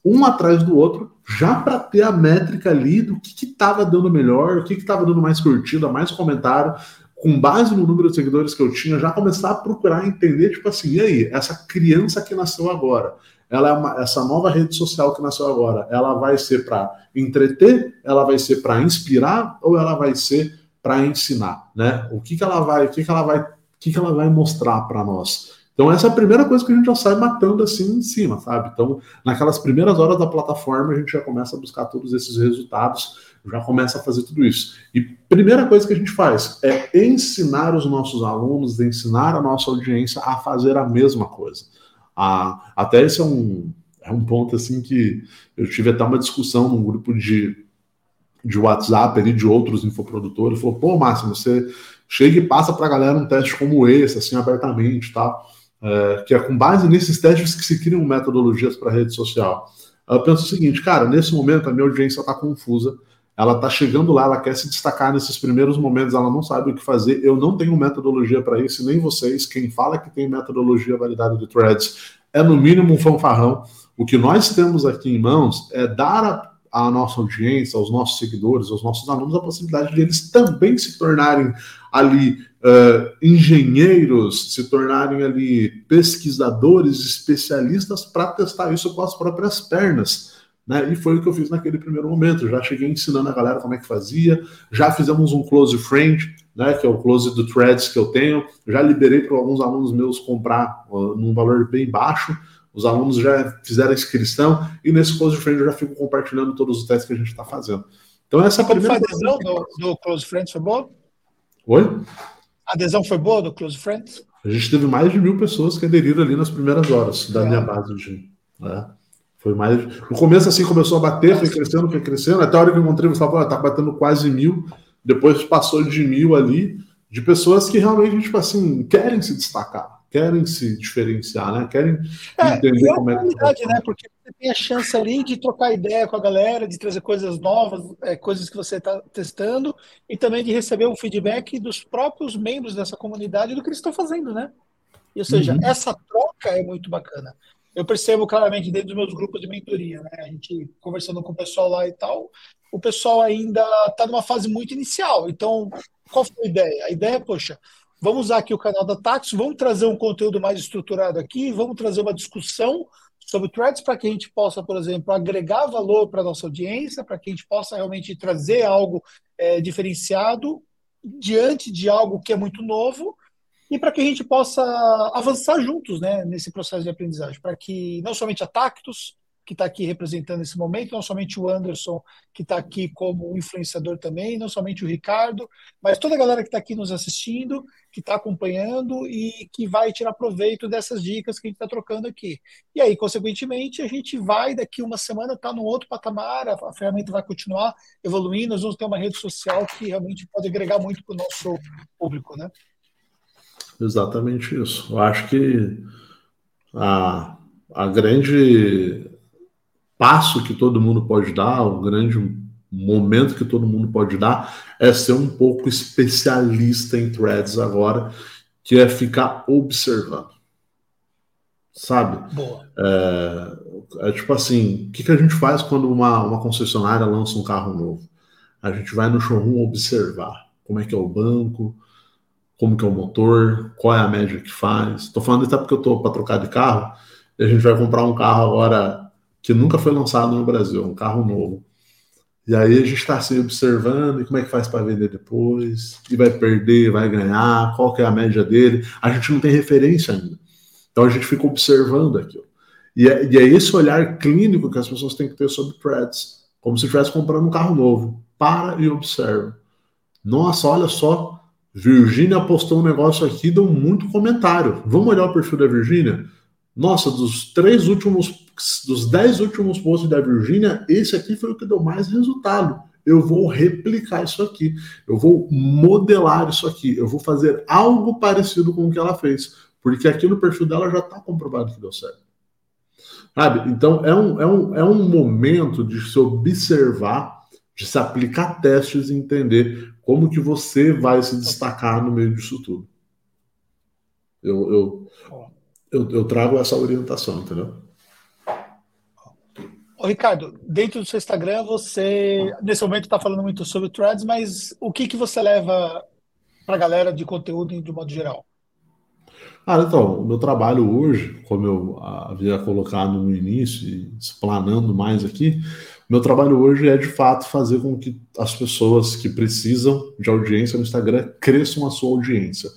um atrás do outro, já para ter a métrica ali do que estava dando melhor, o que estava dando mais curtida, mais comentário, com base no número de seguidores que eu tinha, já começar a procurar entender, tipo assim, e aí, essa criança que nasceu agora, ela é uma, essa nova rede social que nasceu agora, ela vai ser para entreter, ela vai ser para inspirar ou ela vai ser para ensinar, né? O que, que ela vai, o que, que ela vai, o que, que ela vai mostrar para nós? Então, essa é a primeira coisa que a gente já sai matando assim em cima, sabe? Então, naquelas primeiras horas da plataforma, a gente já começa a buscar todos esses resultados, já começa a fazer tudo isso. E primeira coisa que a gente faz é ensinar os nossos alunos, ensinar a nossa audiência a fazer a mesma coisa. Ah, até esse é um, é um ponto assim que eu tive até uma discussão num grupo de, de WhatsApp ali, de outros infoprodutores, falou, pô, Máximo, você chega e passa para a galera um teste como esse, assim, abertamente, tá? É, que é com base nesses testes que se criam metodologias para rede social. Eu penso o seguinte, cara, nesse momento a minha audiência está confusa, ela está chegando lá, ela quer se destacar nesses primeiros momentos, ela não sabe o que fazer, eu não tenho metodologia para isso, nem vocês, quem fala que tem metodologia validada de threads é no mínimo um fanfarrão. O que nós temos aqui em mãos é dar a, a nossa audiência, aos nossos seguidores, aos nossos alunos, a possibilidade de eles também se tornarem ali uh, engenheiros, se tornarem ali pesquisadores, especialistas para testar isso com as próprias pernas, Né? E foi o que eu fiz naquele primeiro momento. Já cheguei ensinando a galera como é que fazia, já fizemos um close friend, né, que é o close do threads que eu tenho. Já liberei para alguns alunos meus comprar uh, num valor bem baixo. Os alunos já fizeram a inscrição e nesse close friend eu já fico compartilhando todos os testes que a gente está fazendo. Então essa é a primeira. A adesão do, do close friends foi boa? Oi? A adesão foi boa do close friends? A gente teve mais de mil pessoas que aderiram ali nas primeiras horas da é. minha base de. Né? Foi mais. No começo, assim, começou a bater, foi crescendo, foi crescendo. Até a hora que eu encontrei, você falou, tá batendo quase mil. Depois passou de mil ali, de pessoas que realmente, tipo assim, querem se destacar, querem se diferenciar, né? Querem é, entender é como é que. né? Porque você tem a chance ali de trocar ideia com a galera, de trazer coisas novas, é, coisas que você está testando, e também de receber o feedback dos próprios membros dessa comunidade do que eles estão fazendo, né? Ou seja, uhum. essa troca é muito bacana eu percebo claramente dentro dos meus grupos de mentoria, né? A gente conversando com o pessoal lá e tal, o pessoal ainda está numa fase muito inicial. Então, qual foi a ideia? A ideia, poxa, vamos usar aqui o canal da Tax, vamos trazer um conteúdo mais estruturado aqui, vamos trazer uma discussão sobre threads para que a gente possa, por exemplo, agregar valor para a nossa audiência, para que a gente possa realmente trazer algo é, diferenciado diante de algo que é muito novo e para que a gente possa avançar juntos né, nesse processo de aprendizagem, para que não somente a Tactus, que está aqui representando esse momento, não somente o Anderson, que está aqui como influenciador também, não somente o Ricardo, mas toda a galera que está aqui nos assistindo, que está acompanhando e que vai tirar proveito dessas dicas que a gente está trocando aqui. E aí, consequentemente, a gente vai daqui uma semana estar tá num outro patamar, a, ferramenta vai continuar evoluindo, nós vamos ter uma rede social que realmente pode agregar muito para o nosso público, né? Exatamente isso. Eu acho que a, a grande passo que todo mundo pode dar, o grande momento que todo mundo pode dar é ser um pouco especialista em threads agora, que é ficar observando. Sabe? É, é, tipo assim, o que, que a gente faz quando uma, uma concessionária lança um carro novo? A gente vai no showroom observar como é que é o banco, como que é o motor, qual é a média que faz. Estou falando até porque eu estou para trocar de carro e a gente vai comprar um carro agora que nunca foi lançado no Brasil, um carro novo. E aí a gente está assim observando e como é que faz para vender depois, e vai perder, vai ganhar, qual que é a média dele. A gente não tem referência ainda. Então a gente fica observando aquilo. E é, e é esse olhar clínico que as pessoas têm que ter sobre threads, como se estivesse comprando um carro novo. Para e observa. Nossa, olha só Virgínia postou um negócio aqui, deu muito comentário. Vamos olhar o perfil da Virgínia? Nossa, dos três últimos, dos dez últimos posts da Virgínia, esse aqui foi o que deu mais resultado. Eu vou replicar isso aqui, eu vou modelar isso aqui, eu vou fazer algo parecido com o que ela fez, porque aqui no perfil dela já está comprovado que deu certo. Sabe? Então é um, é, um, é um momento de se observar, de se aplicar testes e entender como que você vai se destacar no meio disso tudo? Eu, eu, eu, eu trago essa orientação, entendeu? Ô, Ricardo, dentro do seu Instagram, você nesse momento está falando muito sobre threads, mas o que, que você leva para a galera de conteúdo de modo geral? Ah, então, o meu trabalho hoje, como eu havia colocado no início, explanando mais aqui, meu trabalho hoje é de fato fazer com que as pessoas que precisam de audiência no Instagram cresçam a sua audiência,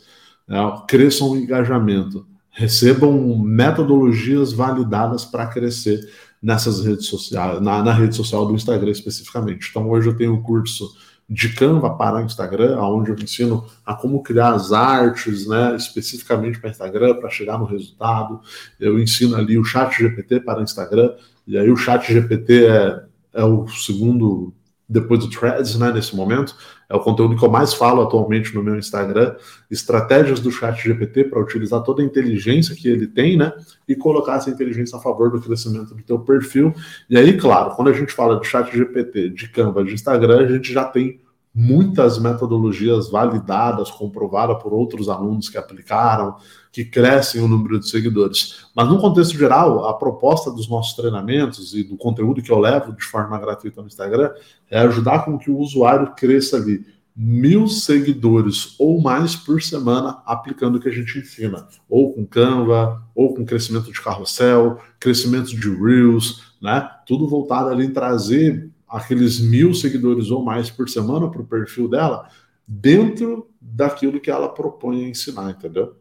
né? cresçam o engajamento, recebam metodologias validadas para crescer nessas redes sociais, na, na, rede social do Instagram especificamente. Então hoje eu tenho um curso de Canva para Instagram, onde eu ensino a como criar as artes, né, especificamente para Instagram, para chegar no resultado. Eu ensino ali o Chat GPT para Instagram, e aí o Chat GPT é é o segundo, depois do Threads, né, nesse momento. É o conteúdo que eu mais falo atualmente no meu Instagram. Estratégias do chat GPT para utilizar toda a inteligência que ele tem, né? E colocar essa inteligência a favor do crescimento do teu perfil. E aí, claro, quando a gente fala de chat GPT, de Canva, de Instagram, a gente já tem muitas metodologias validadas, comprovadas por outros alunos que aplicaram, que crescem o número de seguidores. Mas, no contexto geral, a proposta dos nossos treinamentos e do conteúdo que eu levo de forma gratuita no Instagram é ajudar com que o usuário cresça ali mil seguidores ou mais por semana aplicando o que a gente ensina, ou com Canva, ou com crescimento de carrossel, crescimento de Reels, né? Tudo voltado ali em trazer aqueles mil seguidores ou mais por semana para o perfil dela, dentro daquilo que ela propõe ensinar, entendeu?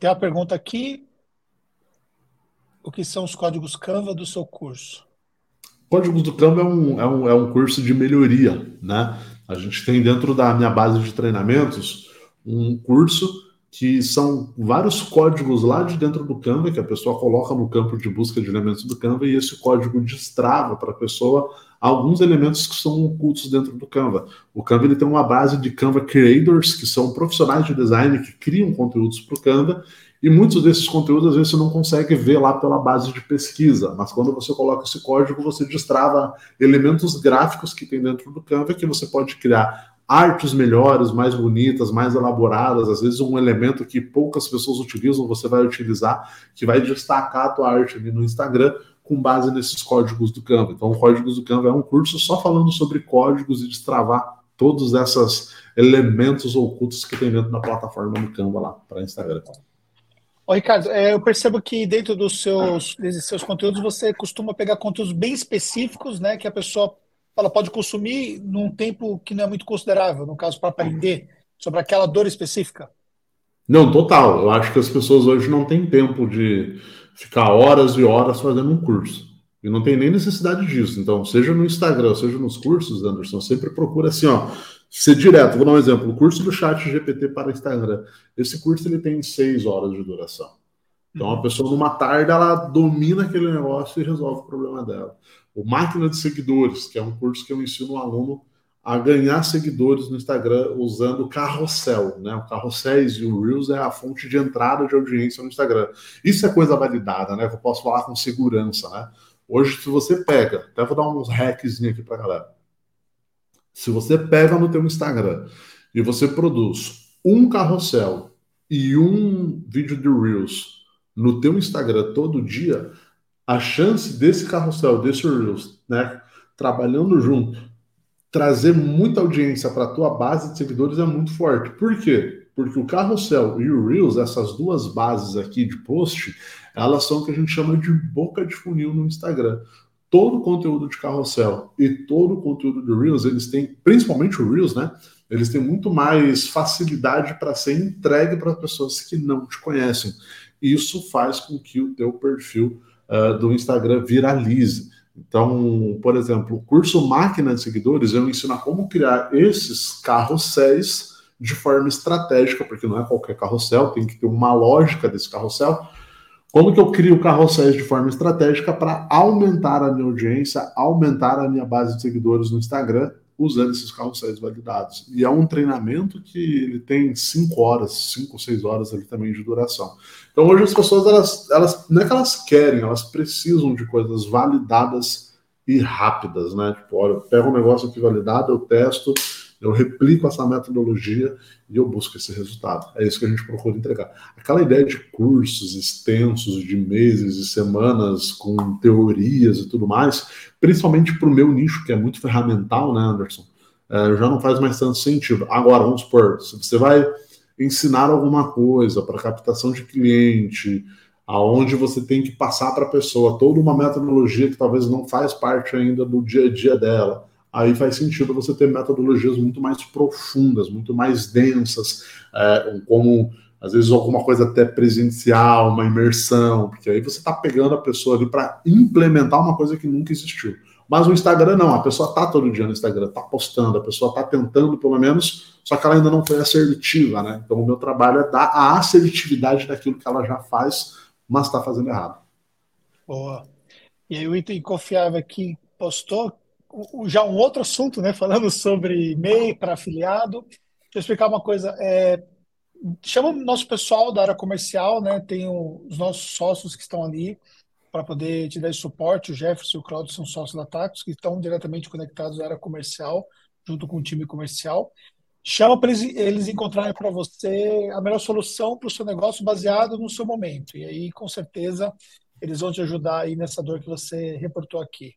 Tem uma pergunta aqui. O que são os códigos Canva do seu curso? Códigos do Canva é um, é um, é um curso de melhoria, né? A gente tem dentro da minha base de treinamentos um curso que são vários códigos lá de dentro do Canva que a pessoa coloca no campo de busca de elementos do Canva e esse código destrava para a pessoa alguns elementos que são ocultos dentro do Canva. O Canva ele tem uma base de Canva Creators, que são profissionais de design que criam conteúdos para o Canva e muitos desses conteúdos, às vezes, você não consegue ver lá pela base de pesquisa, mas quando você coloca esse código, você destrava elementos gráficos que tem dentro do Canva que você pode criar artes melhores, mais bonitas, mais elaboradas, às vezes um elemento que poucas pessoas utilizam, você vai utilizar, que vai destacar a tua arte ali no Instagram com base nesses códigos do Canva. Então, o Códigos do Canva é um curso só falando sobre códigos e destravar todos esses elementos ocultos que tem dentro da plataforma do Canva lá para Instagram. Ô, Ricardo, é, eu percebo que dentro dos seus, desses seus conteúdos você costuma pegar conteúdos bem específicos, né, que a pessoa ela pode consumir num tempo que não é muito considerável, no caso, para aprender sobre aquela dor específica. Não, total. Eu acho que as pessoas hoje não têm tempo de ficar horas e horas fazendo um curso. E não tem nem necessidade disso. Então, seja no Instagram, seja nos cursos, Anderson, sempre procura assim, ó, ser direto. Vou dar um exemplo. O curso do chat GPT para Instagram. Esse curso ele tem seis horas de duração. Então, a pessoa, numa tarde, ela domina aquele negócio e resolve o problema dela. O Máquina de Seguidores, que é um curso que eu ensino um aluno a ganhar seguidores no Instagram usando carrossel, né? O carrosséis e o Reels é a fonte de entrada de audiência no Instagram. Isso é coisa validada, né? Que eu posso falar com segurança, né? Hoje, se você pega, até vou dar uns hacks aqui para galera. Se você pega no teu Instagram e você produz um carrossel e um vídeo de Reels no teu Instagram todo dia, a chance desse carrossel, desse Reels, né, trabalhando junto, trazer muita audiência para a tua base de seguidores é muito forte. Por quê? Porque o carrossel e o Reels, essas duas bases aqui de post, elas são o que a gente chama de boca de funil no Instagram todo o conteúdo de carrossel e todo o conteúdo do Reels, eles têm, principalmente o Reels, né? Eles têm muito mais facilidade para ser entregue para pessoas que não te conhecem. Isso faz com que o teu perfil uh, do Instagram viralize. Então, por exemplo, o curso Máquina de Seguidores, eu ensino como criar esses carrosséis de forma estratégica, porque não é qualquer carrossel, tem que ter uma lógica desse carrossel, como que eu crio carrosséis de forma estratégica para aumentar a minha audiência, aumentar a minha base de seguidores no Instagram, usando esses carrosséis validados. E é um treinamento que ele tem cinco horas, cinco ou seis horas ali também de duração. Então hoje as pessoas, elas, elas não é que elas querem, elas precisam de coisas validadas e rápidas, né? Tipo, olha, eu pego um negócio aqui validado, eu testo, eu replico essa metodologia e eu busco esse resultado. É isso que a gente procura entregar. Aquela ideia de cursos extensos, de meses e semanas, com teorias e tudo mais, principalmente para o meu nicho, que é muito ferramental, né, Anderson? É, já não faz mais tanto sentido. Agora, vamos supor, se você vai ensinar alguma coisa para captação de cliente, aonde você tem que passar para a pessoa toda uma metodologia que talvez não faz parte ainda do dia a dia dela aí faz sentido você ter metodologias muito mais profundas, muito mais densas, é, como às vezes alguma coisa até presencial, uma imersão, porque aí você está pegando a pessoa ali para implementar uma coisa que nunca existiu. Mas o Instagram não, a pessoa está todo dia no Instagram, está postando, a pessoa está tentando pelo menos, só que ela ainda não foi assertiva, né? Então o meu trabalho é dar a assertividade daquilo que ela já faz, mas está fazendo errado. Boa. E aí o item confiável que postou já um outro assunto, né, falando sobre MEI para afiliado. Deixa eu explicar uma coisa. É, chama o nosso pessoal da área comercial, né, tem os nossos sócios que estão ali para poder te dar suporte. O Jefferson e o Claudio são sócios da Tacos, que estão diretamente conectados à área comercial, junto com o time comercial. Chama para eles, eles encontrarem para você a melhor solução para o seu negócio baseado no seu momento. E aí, com certeza, eles vão te ajudar aí nessa dor que você reportou aqui.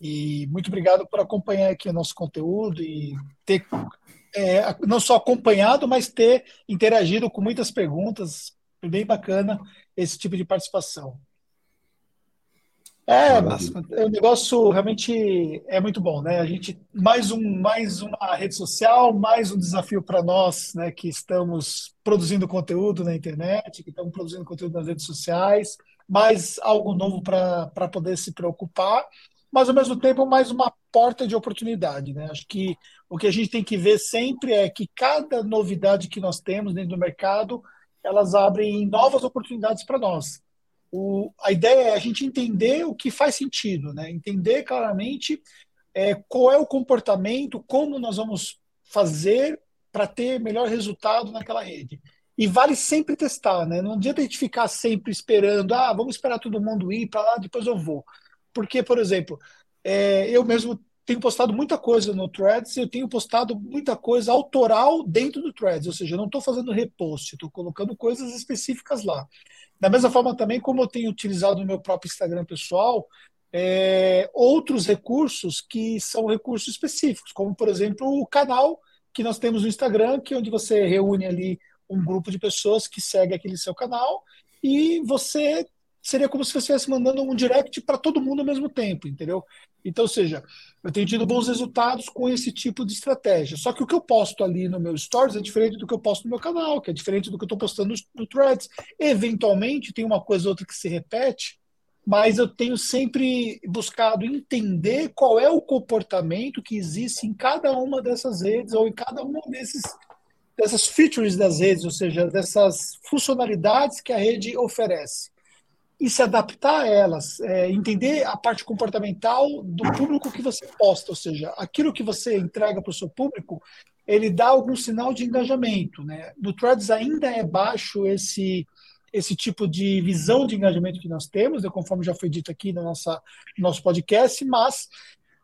E muito obrigado por acompanhar aqui o nosso conteúdo e ter é, não só acompanhado, mas ter interagido com muitas perguntas. Bem bacana esse tipo de participação. É, mas o negócio realmente é muito bom, né? A gente mais um mais uma rede social, mais um desafio para nós, né, que estamos produzindo conteúdo na internet, que estamos produzindo conteúdo nas redes sociais, mais algo novo para poder se preocupar, mas ao mesmo tempo mais uma porta de oportunidade, né? Acho que o que a gente tem que ver sempre é que cada novidade que nós temos dentro do mercado, elas abrem novas oportunidades para nós o, a ideia é a gente entender o que faz sentido, né? entender claramente é, qual é o comportamento, como nós vamos fazer para ter melhor resultado naquela rede. E vale sempre testar, né? Não adianta a gente ficar sempre esperando, ah, vamos esperar todo mundo ir para lá, depois eu vou. Porque, por exemplo, é, eu mesmo tenho postado muita coisa no Threads, eu tenho postado muita coisa autoral dentro do Threads, ou seja, eu não estou fazendo repost, estou colocando coisas específicas lá. Da mesma forma também como eu tenho utilizado no meu próprio Instagram pessoal, é, outros recursos que são recursos específicos, como por exemplo o canal que nós temos no Instagram, que é onde você reúne ali um grupo de pessoas que segue aquele seu canal e você seria como se você estivesse mandando um direct para todo mundo ao mesmo tempo, entendeu? Então, ou seja, eu tenho tido bons resultados com esse tipo de estratégia. Só que o que eu posto ali no meu Stories é diferente do que eu posto no meu canal, que é diferente do que eu estou postando no, Threads. Eventualmente, tem uma coisa ou outra que se repete, mas eu tenho sempre buscado entender qual é o comportamento que existe em cada uma dessas redes ou em cada uma desses dessas features das redes, ou seja, dessas funcionalidades que a rede oferece e se adaptar a elas, é, entender a parte comportamental do público que você posta, ou seja, aquilo que você entrega para o seu público, ele dá algum sinal de engajamento. Né? No Threads ainda é baixo esse esse tipo de visão de engajamento que nós temos, né, conforme já foi dito aqui no, nossa, no nosso podcast, mas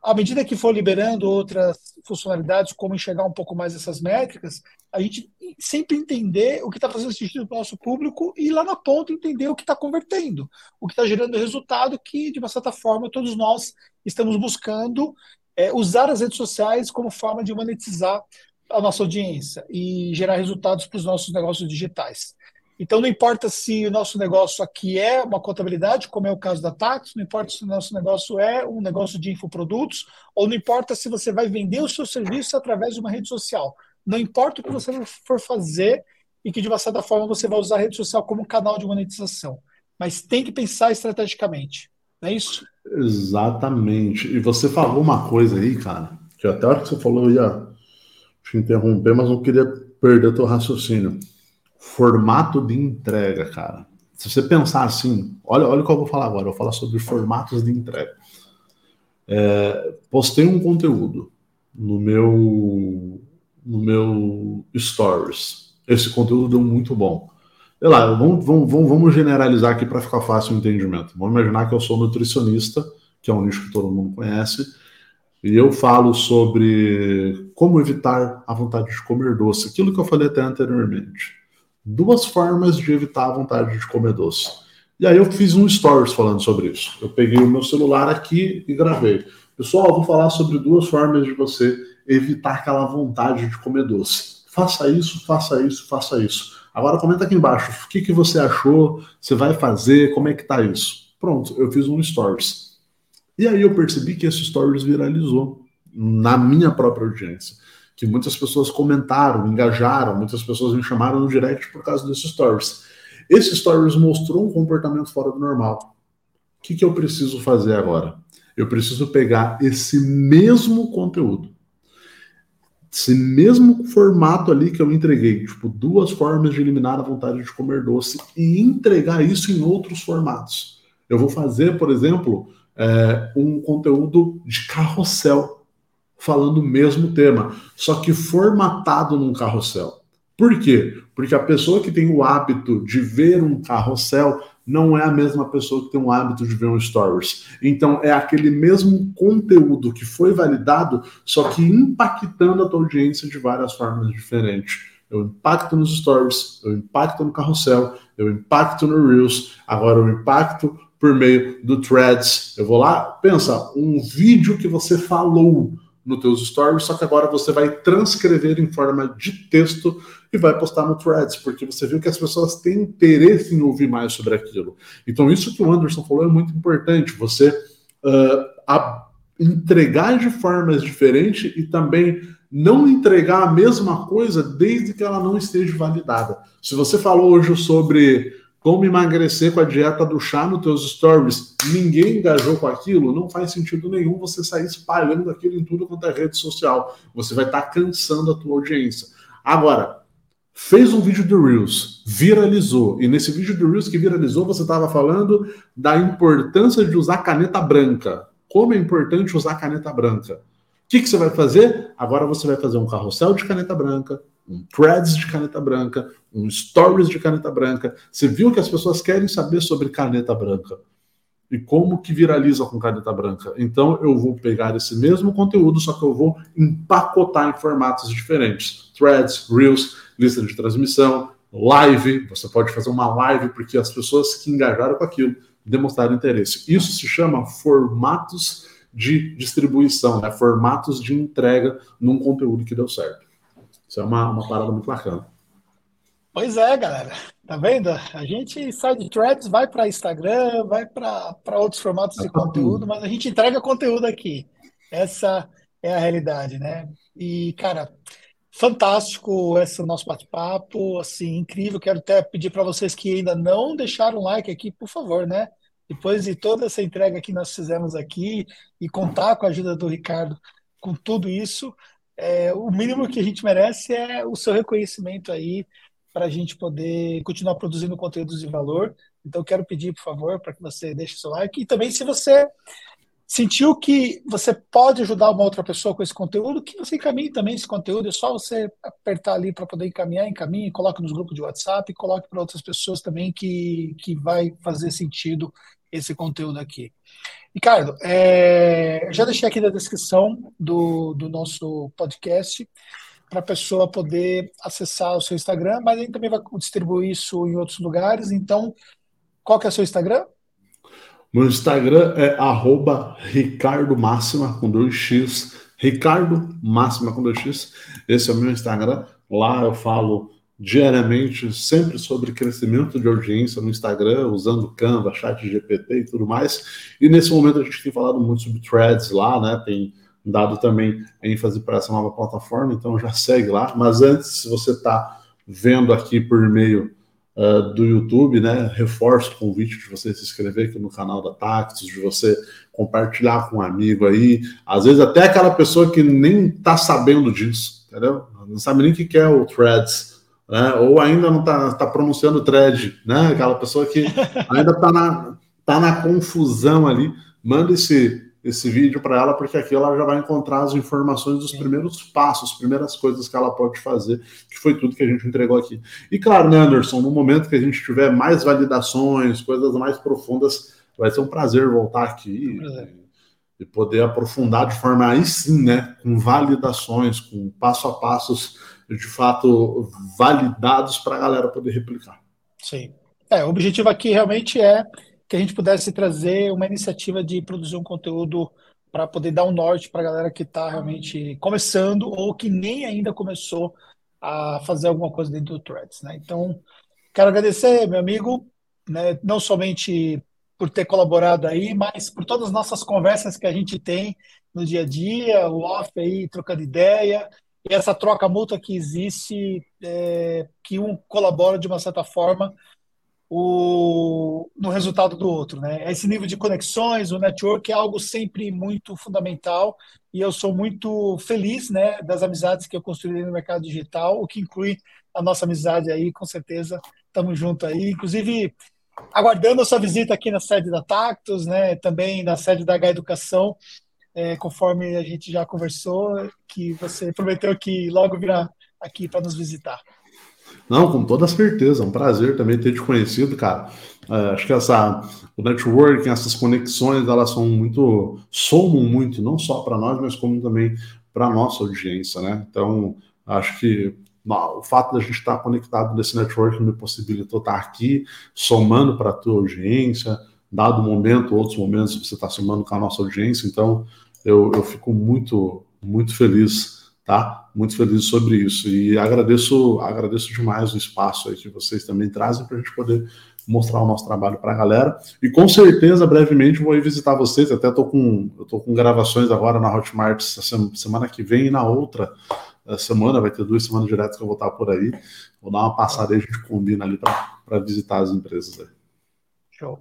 à medida que for liberando outras funcionalidades, como enxergar um pouco mais essas métricas, a gente sempre entender o que está fazendo sentido para o nosso público e lá na ponta entender o que está convertendo, o que está gerando resultado que, de uma certa forma, todos nós estamos buscando é, usar as redes sociais como forma de monetizar a nossa audiência e gerar resultados para os nossos negócios digitais. Então, não importa se o nosso negócio aqui é uma contabilidade, como é o caso da Tax, não importa se o nosso negócio é um negócio de infoprodutos, ou não importa se você vai vender o seu serviço através de uma rede social. Não importa o que você for fazer e que, de uma certa forma, você vai usar a rede social como canal de monetização. Mas tem que pensar estrategicamente. Não é isso? Exatamente. E você falou uma coisa aí, cara, que até a hora que você falou eu ia te interromper, mas não queria perder teu raciocínio formato de entrega, cara. Se você pensar assim, olha, olha o que eu vou falar agora. Eu vou falar sobre formatos de entrega. É, postei um conteúdo no meu no meu stories. Esse conteúdo deu muito bom. Sei lá, vamos, vamos, vamos generalizar aqui para ficar fácil o entendimento. Vamos imaginar que eu sou nutricionista, que é um nicho que todo mundo conhece, e eu falo sobre como evitar a vontade de comer doce, aquilo que eu falei até anteriormente duas formas de evitar a vontade de comer doce. E aí eu fiz um stories falando sobre isso. Eu peguei o meu celular aqui e gravei. Pessoal, vou falar sobre duas formas de você evitar aquela vontade de comer doce. Faça isso, faça isso, faça isso. Agora comenta aqui embaixo o que, que você achou, você vai fazer, como é que tá isso. Pronto, eu fiz um stories. E aí eu percebi que esse stories viralizou na minha própria audiência que muitas pessoas comentaram, engajaram, muitas pessoas me chamaram no direct por causa desses stories. Esse stories mostrou um comportamento fora do normal. O que, que eu preciso fazer agora? Eu preciso pegar esse mesmo conteúdo, esse mesmo formato ali que eu entreguei, tipo, duas formas de eliminar a vontade de comer doce e entregar isso em outros formatos. Eu vou fazer, por exemplo, é, um conteúdo de carrossel falando o mesmo tema, só que formatado num carrossel. Por quê? Porque a pessoa que tem o hábito de ver um carrossel não é a mesma pessoa que tem o hábito de ver um stories. Então é aquele mesmo conteúdo que foi validado, só que impactando a tua audiência de várias formas diferentes. Eu impacto nos stories, eu impacto no carrossel, eu impacto no Reels, agora eu impacto por meio do Threads. Eu vou lá, pensa, um vídeo que você falou nos teus stories, só que agora você vai transcrever em forma de texto e vai postar no Threads, porque você viu que as pessoas têm interesse em ouvir mais sobre aquilo. Então, isso que o Anderson falou é muito importante. Você uh, entregar de formas diferentes e também não entregar a mesma coisa desde que ela não esteja validada. Se você falou hoje sobre como emagrecer com a dieta do chá nos teus stories, ninguém engajou com aquilo, não faz sentido nenhum você sair espalhando aquilo em tudo quanto é rede social. Você vai estar tá cansando a tua audiência. Agora, fez um vídeo do Reels, viralizou, e nesse vídeo do Reels que viralizou, você estava falando da importância de usar caneta branca. Como é importante usar caneta branca. O que, que você vai fazer? Agora você vai fazer um carrossel de caneta branca, um threads de caneta branca, um stories de caneta branca. Você viu que as pessoas querem saber sobre caneta branca e como que viraliza com caneta branca. Então eu vou pegar esse mesmo conteúdo, só que eu vou empacotar em formatos diferentes. Threads, Reels, lista de transmissão, live. Você pode fazer uma live porque as pessoas que engajaram com aquilo demonstraram interesse. Isso se chama formatos de distribuição, né? formatos de entrega num conteúdo que deu certo. Isso é uma, uma parada muito bacana. Pois é, galera. Tá vendo? A gente sai de threads, vai para Instagram, vai para outros formatos de conteúdo, mas a gente entrega conteúdo aqui. Essa é a realidade, né? E, cara, fantástico esse nosso bate-papo, assim, incrível. Quero até pedir para vocês que ainda não deixaram like aqui, por favor, né? Depois de toda essa entrega que nós fizemos aqui e contar com a ajuda do Ricardo com tudo isso, é, o mínimo que a gente merece é o seu reconhecimento aí para a gente poder continuar produzindo conteúdos de valor. Então, quero pedir, por favor, para que você deixe seu like. E também, se você sentiu que você pode ajudar uma outra pessoa com esse conteúdo, que você encaminhe também esse conteúdo. É só você apertar ali para poder encaminhar, encaminhe, coloque nos grupos de WhatsApp, coloque para outras pessoas também que, que vai fazer sentido esse conteúdo aqui. Ricardo, é, já deixei aqui na descrição do, do nosso podcast para a pessoa poder acessar o seu Instagram, mas gente também vai distribuir isso em outros lugares. Então, qual que é o seu Instagram? Meu Instagram é arroba Ricardo Máxima com 2x. Ricardo Máxima com 2x. Esse é o meu Instagram. Lá eu falo diariamente sempre sobre crescimento de audiência no Instagram, usando Canva, Chat GPT e tudo mais. E nesse momento a gente tem falado muito sobre threads lá, né? Tem dado também ênfase para essa nova plataforma, então já segue lá. Mas antes, se você está vendo aqui por meio uh, do YouTube, né? Reforço o convite de você se inscrever aqui no canal da Tactus, de você compartilhar com um amigo aí. Às vezes até aquela pessoa que nem está sabendo disso, entendeu? Não sabe nem o que é o threads né? ou ainda não está tá pronunciando thread, né? Aquela pessoa que ainda está na, tá na confusão ali, manda esse, esse vídeo para ela, porque aqui ela já vai encontrar as informações dos primeiros passos, primeiras coisas que ela pode fazer, que foi tudo que a gente entregou aqui. E claro, né, Anderson, no momento que a gente tiver mais validações, coisas mais profundas, vai ser um prazer voltar aqui. É e poder aprofundar de forma aí sim, né, com validações, com passo a passos de fato validados para a galera poder replicar. Sim. É, o objetivo aqui realmente é que a gente pudesse trazer uma iniciativa de produzir um conteúdo para poder dar um norte para a galera que está realmente começando ou que nem ainda começou a fazer alguma coisa dentro do Threads. Né? Então, quero agradecer, meu amigo, né, não somente por ter colaborado aí, mas por todas as nossas conversas que a gente tem no dia a dia, o off aí, trocando ideia, e essa troca mútua que existe, é, que um colabora de uma certa forma o, no resultado do outro. Né? Esse nível de conexões, o network é algo sempre muito fundamental e eu sou muito feliz né, das amizades que eu construí no mercado digital, o que inclui a nossa amizade aí, com certeza, estamos juntos aí. Inclusive, aguardando a sua visita aqui na sede da Tactus, né, também na sede da H Educação, é, conforme a gente já conversou, que você prometeu que logo virá aqui para nos visitar. Não, com toda certeza, é um prazer também ter te conhecido, cara. É, acho que essa, o networking, essas conexões, elas são muito, somam muito, não só para nós, mas como também para a nossa audiência, né? Então, acho que o fato da gente estar conectado nesse network me possibilitou estar aqui, somando para a tua audiência, dado momento, outros momentos, você está somando com a nossa audiência, então eu, eu fico muito, muito feliz, tá? Muito feliz sobre isso. E agradeço, agradeço demais o espaço aí que vocês também trazem para a gente poder mostrar o nosso trabalho para a galera. E com certeza, brevemente, vou ir visitar vocês. Até estou com, eu tô com gravações agora na Hotmart semana que vem e na outra eh, semana, vai ter duas semanas diretas que eu vou estar por aí. Vou dar uma passada e a gente combina ali para visitar as empresas aí. Show.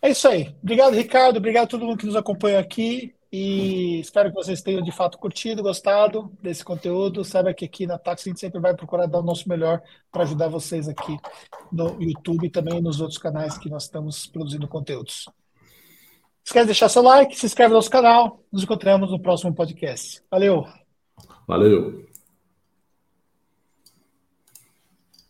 É isso aí. Obrigado, Ricardo. Obrigado a todo mundo que nos acompanha aqui. E espero que vocês tenham de fato curtido, gostado desse conteúdo. Saiba que aqui na Taxi a gente sempre vai procurar dar o nosso melhor para ajudar vocês aqui no YouTube e também nos outros canais que nós estamos produzindo conteúdos. Esquece de deixar seu like, se inscreve no nosso canal. Nos encontramos no próximo podcast. Valeu! Valeu!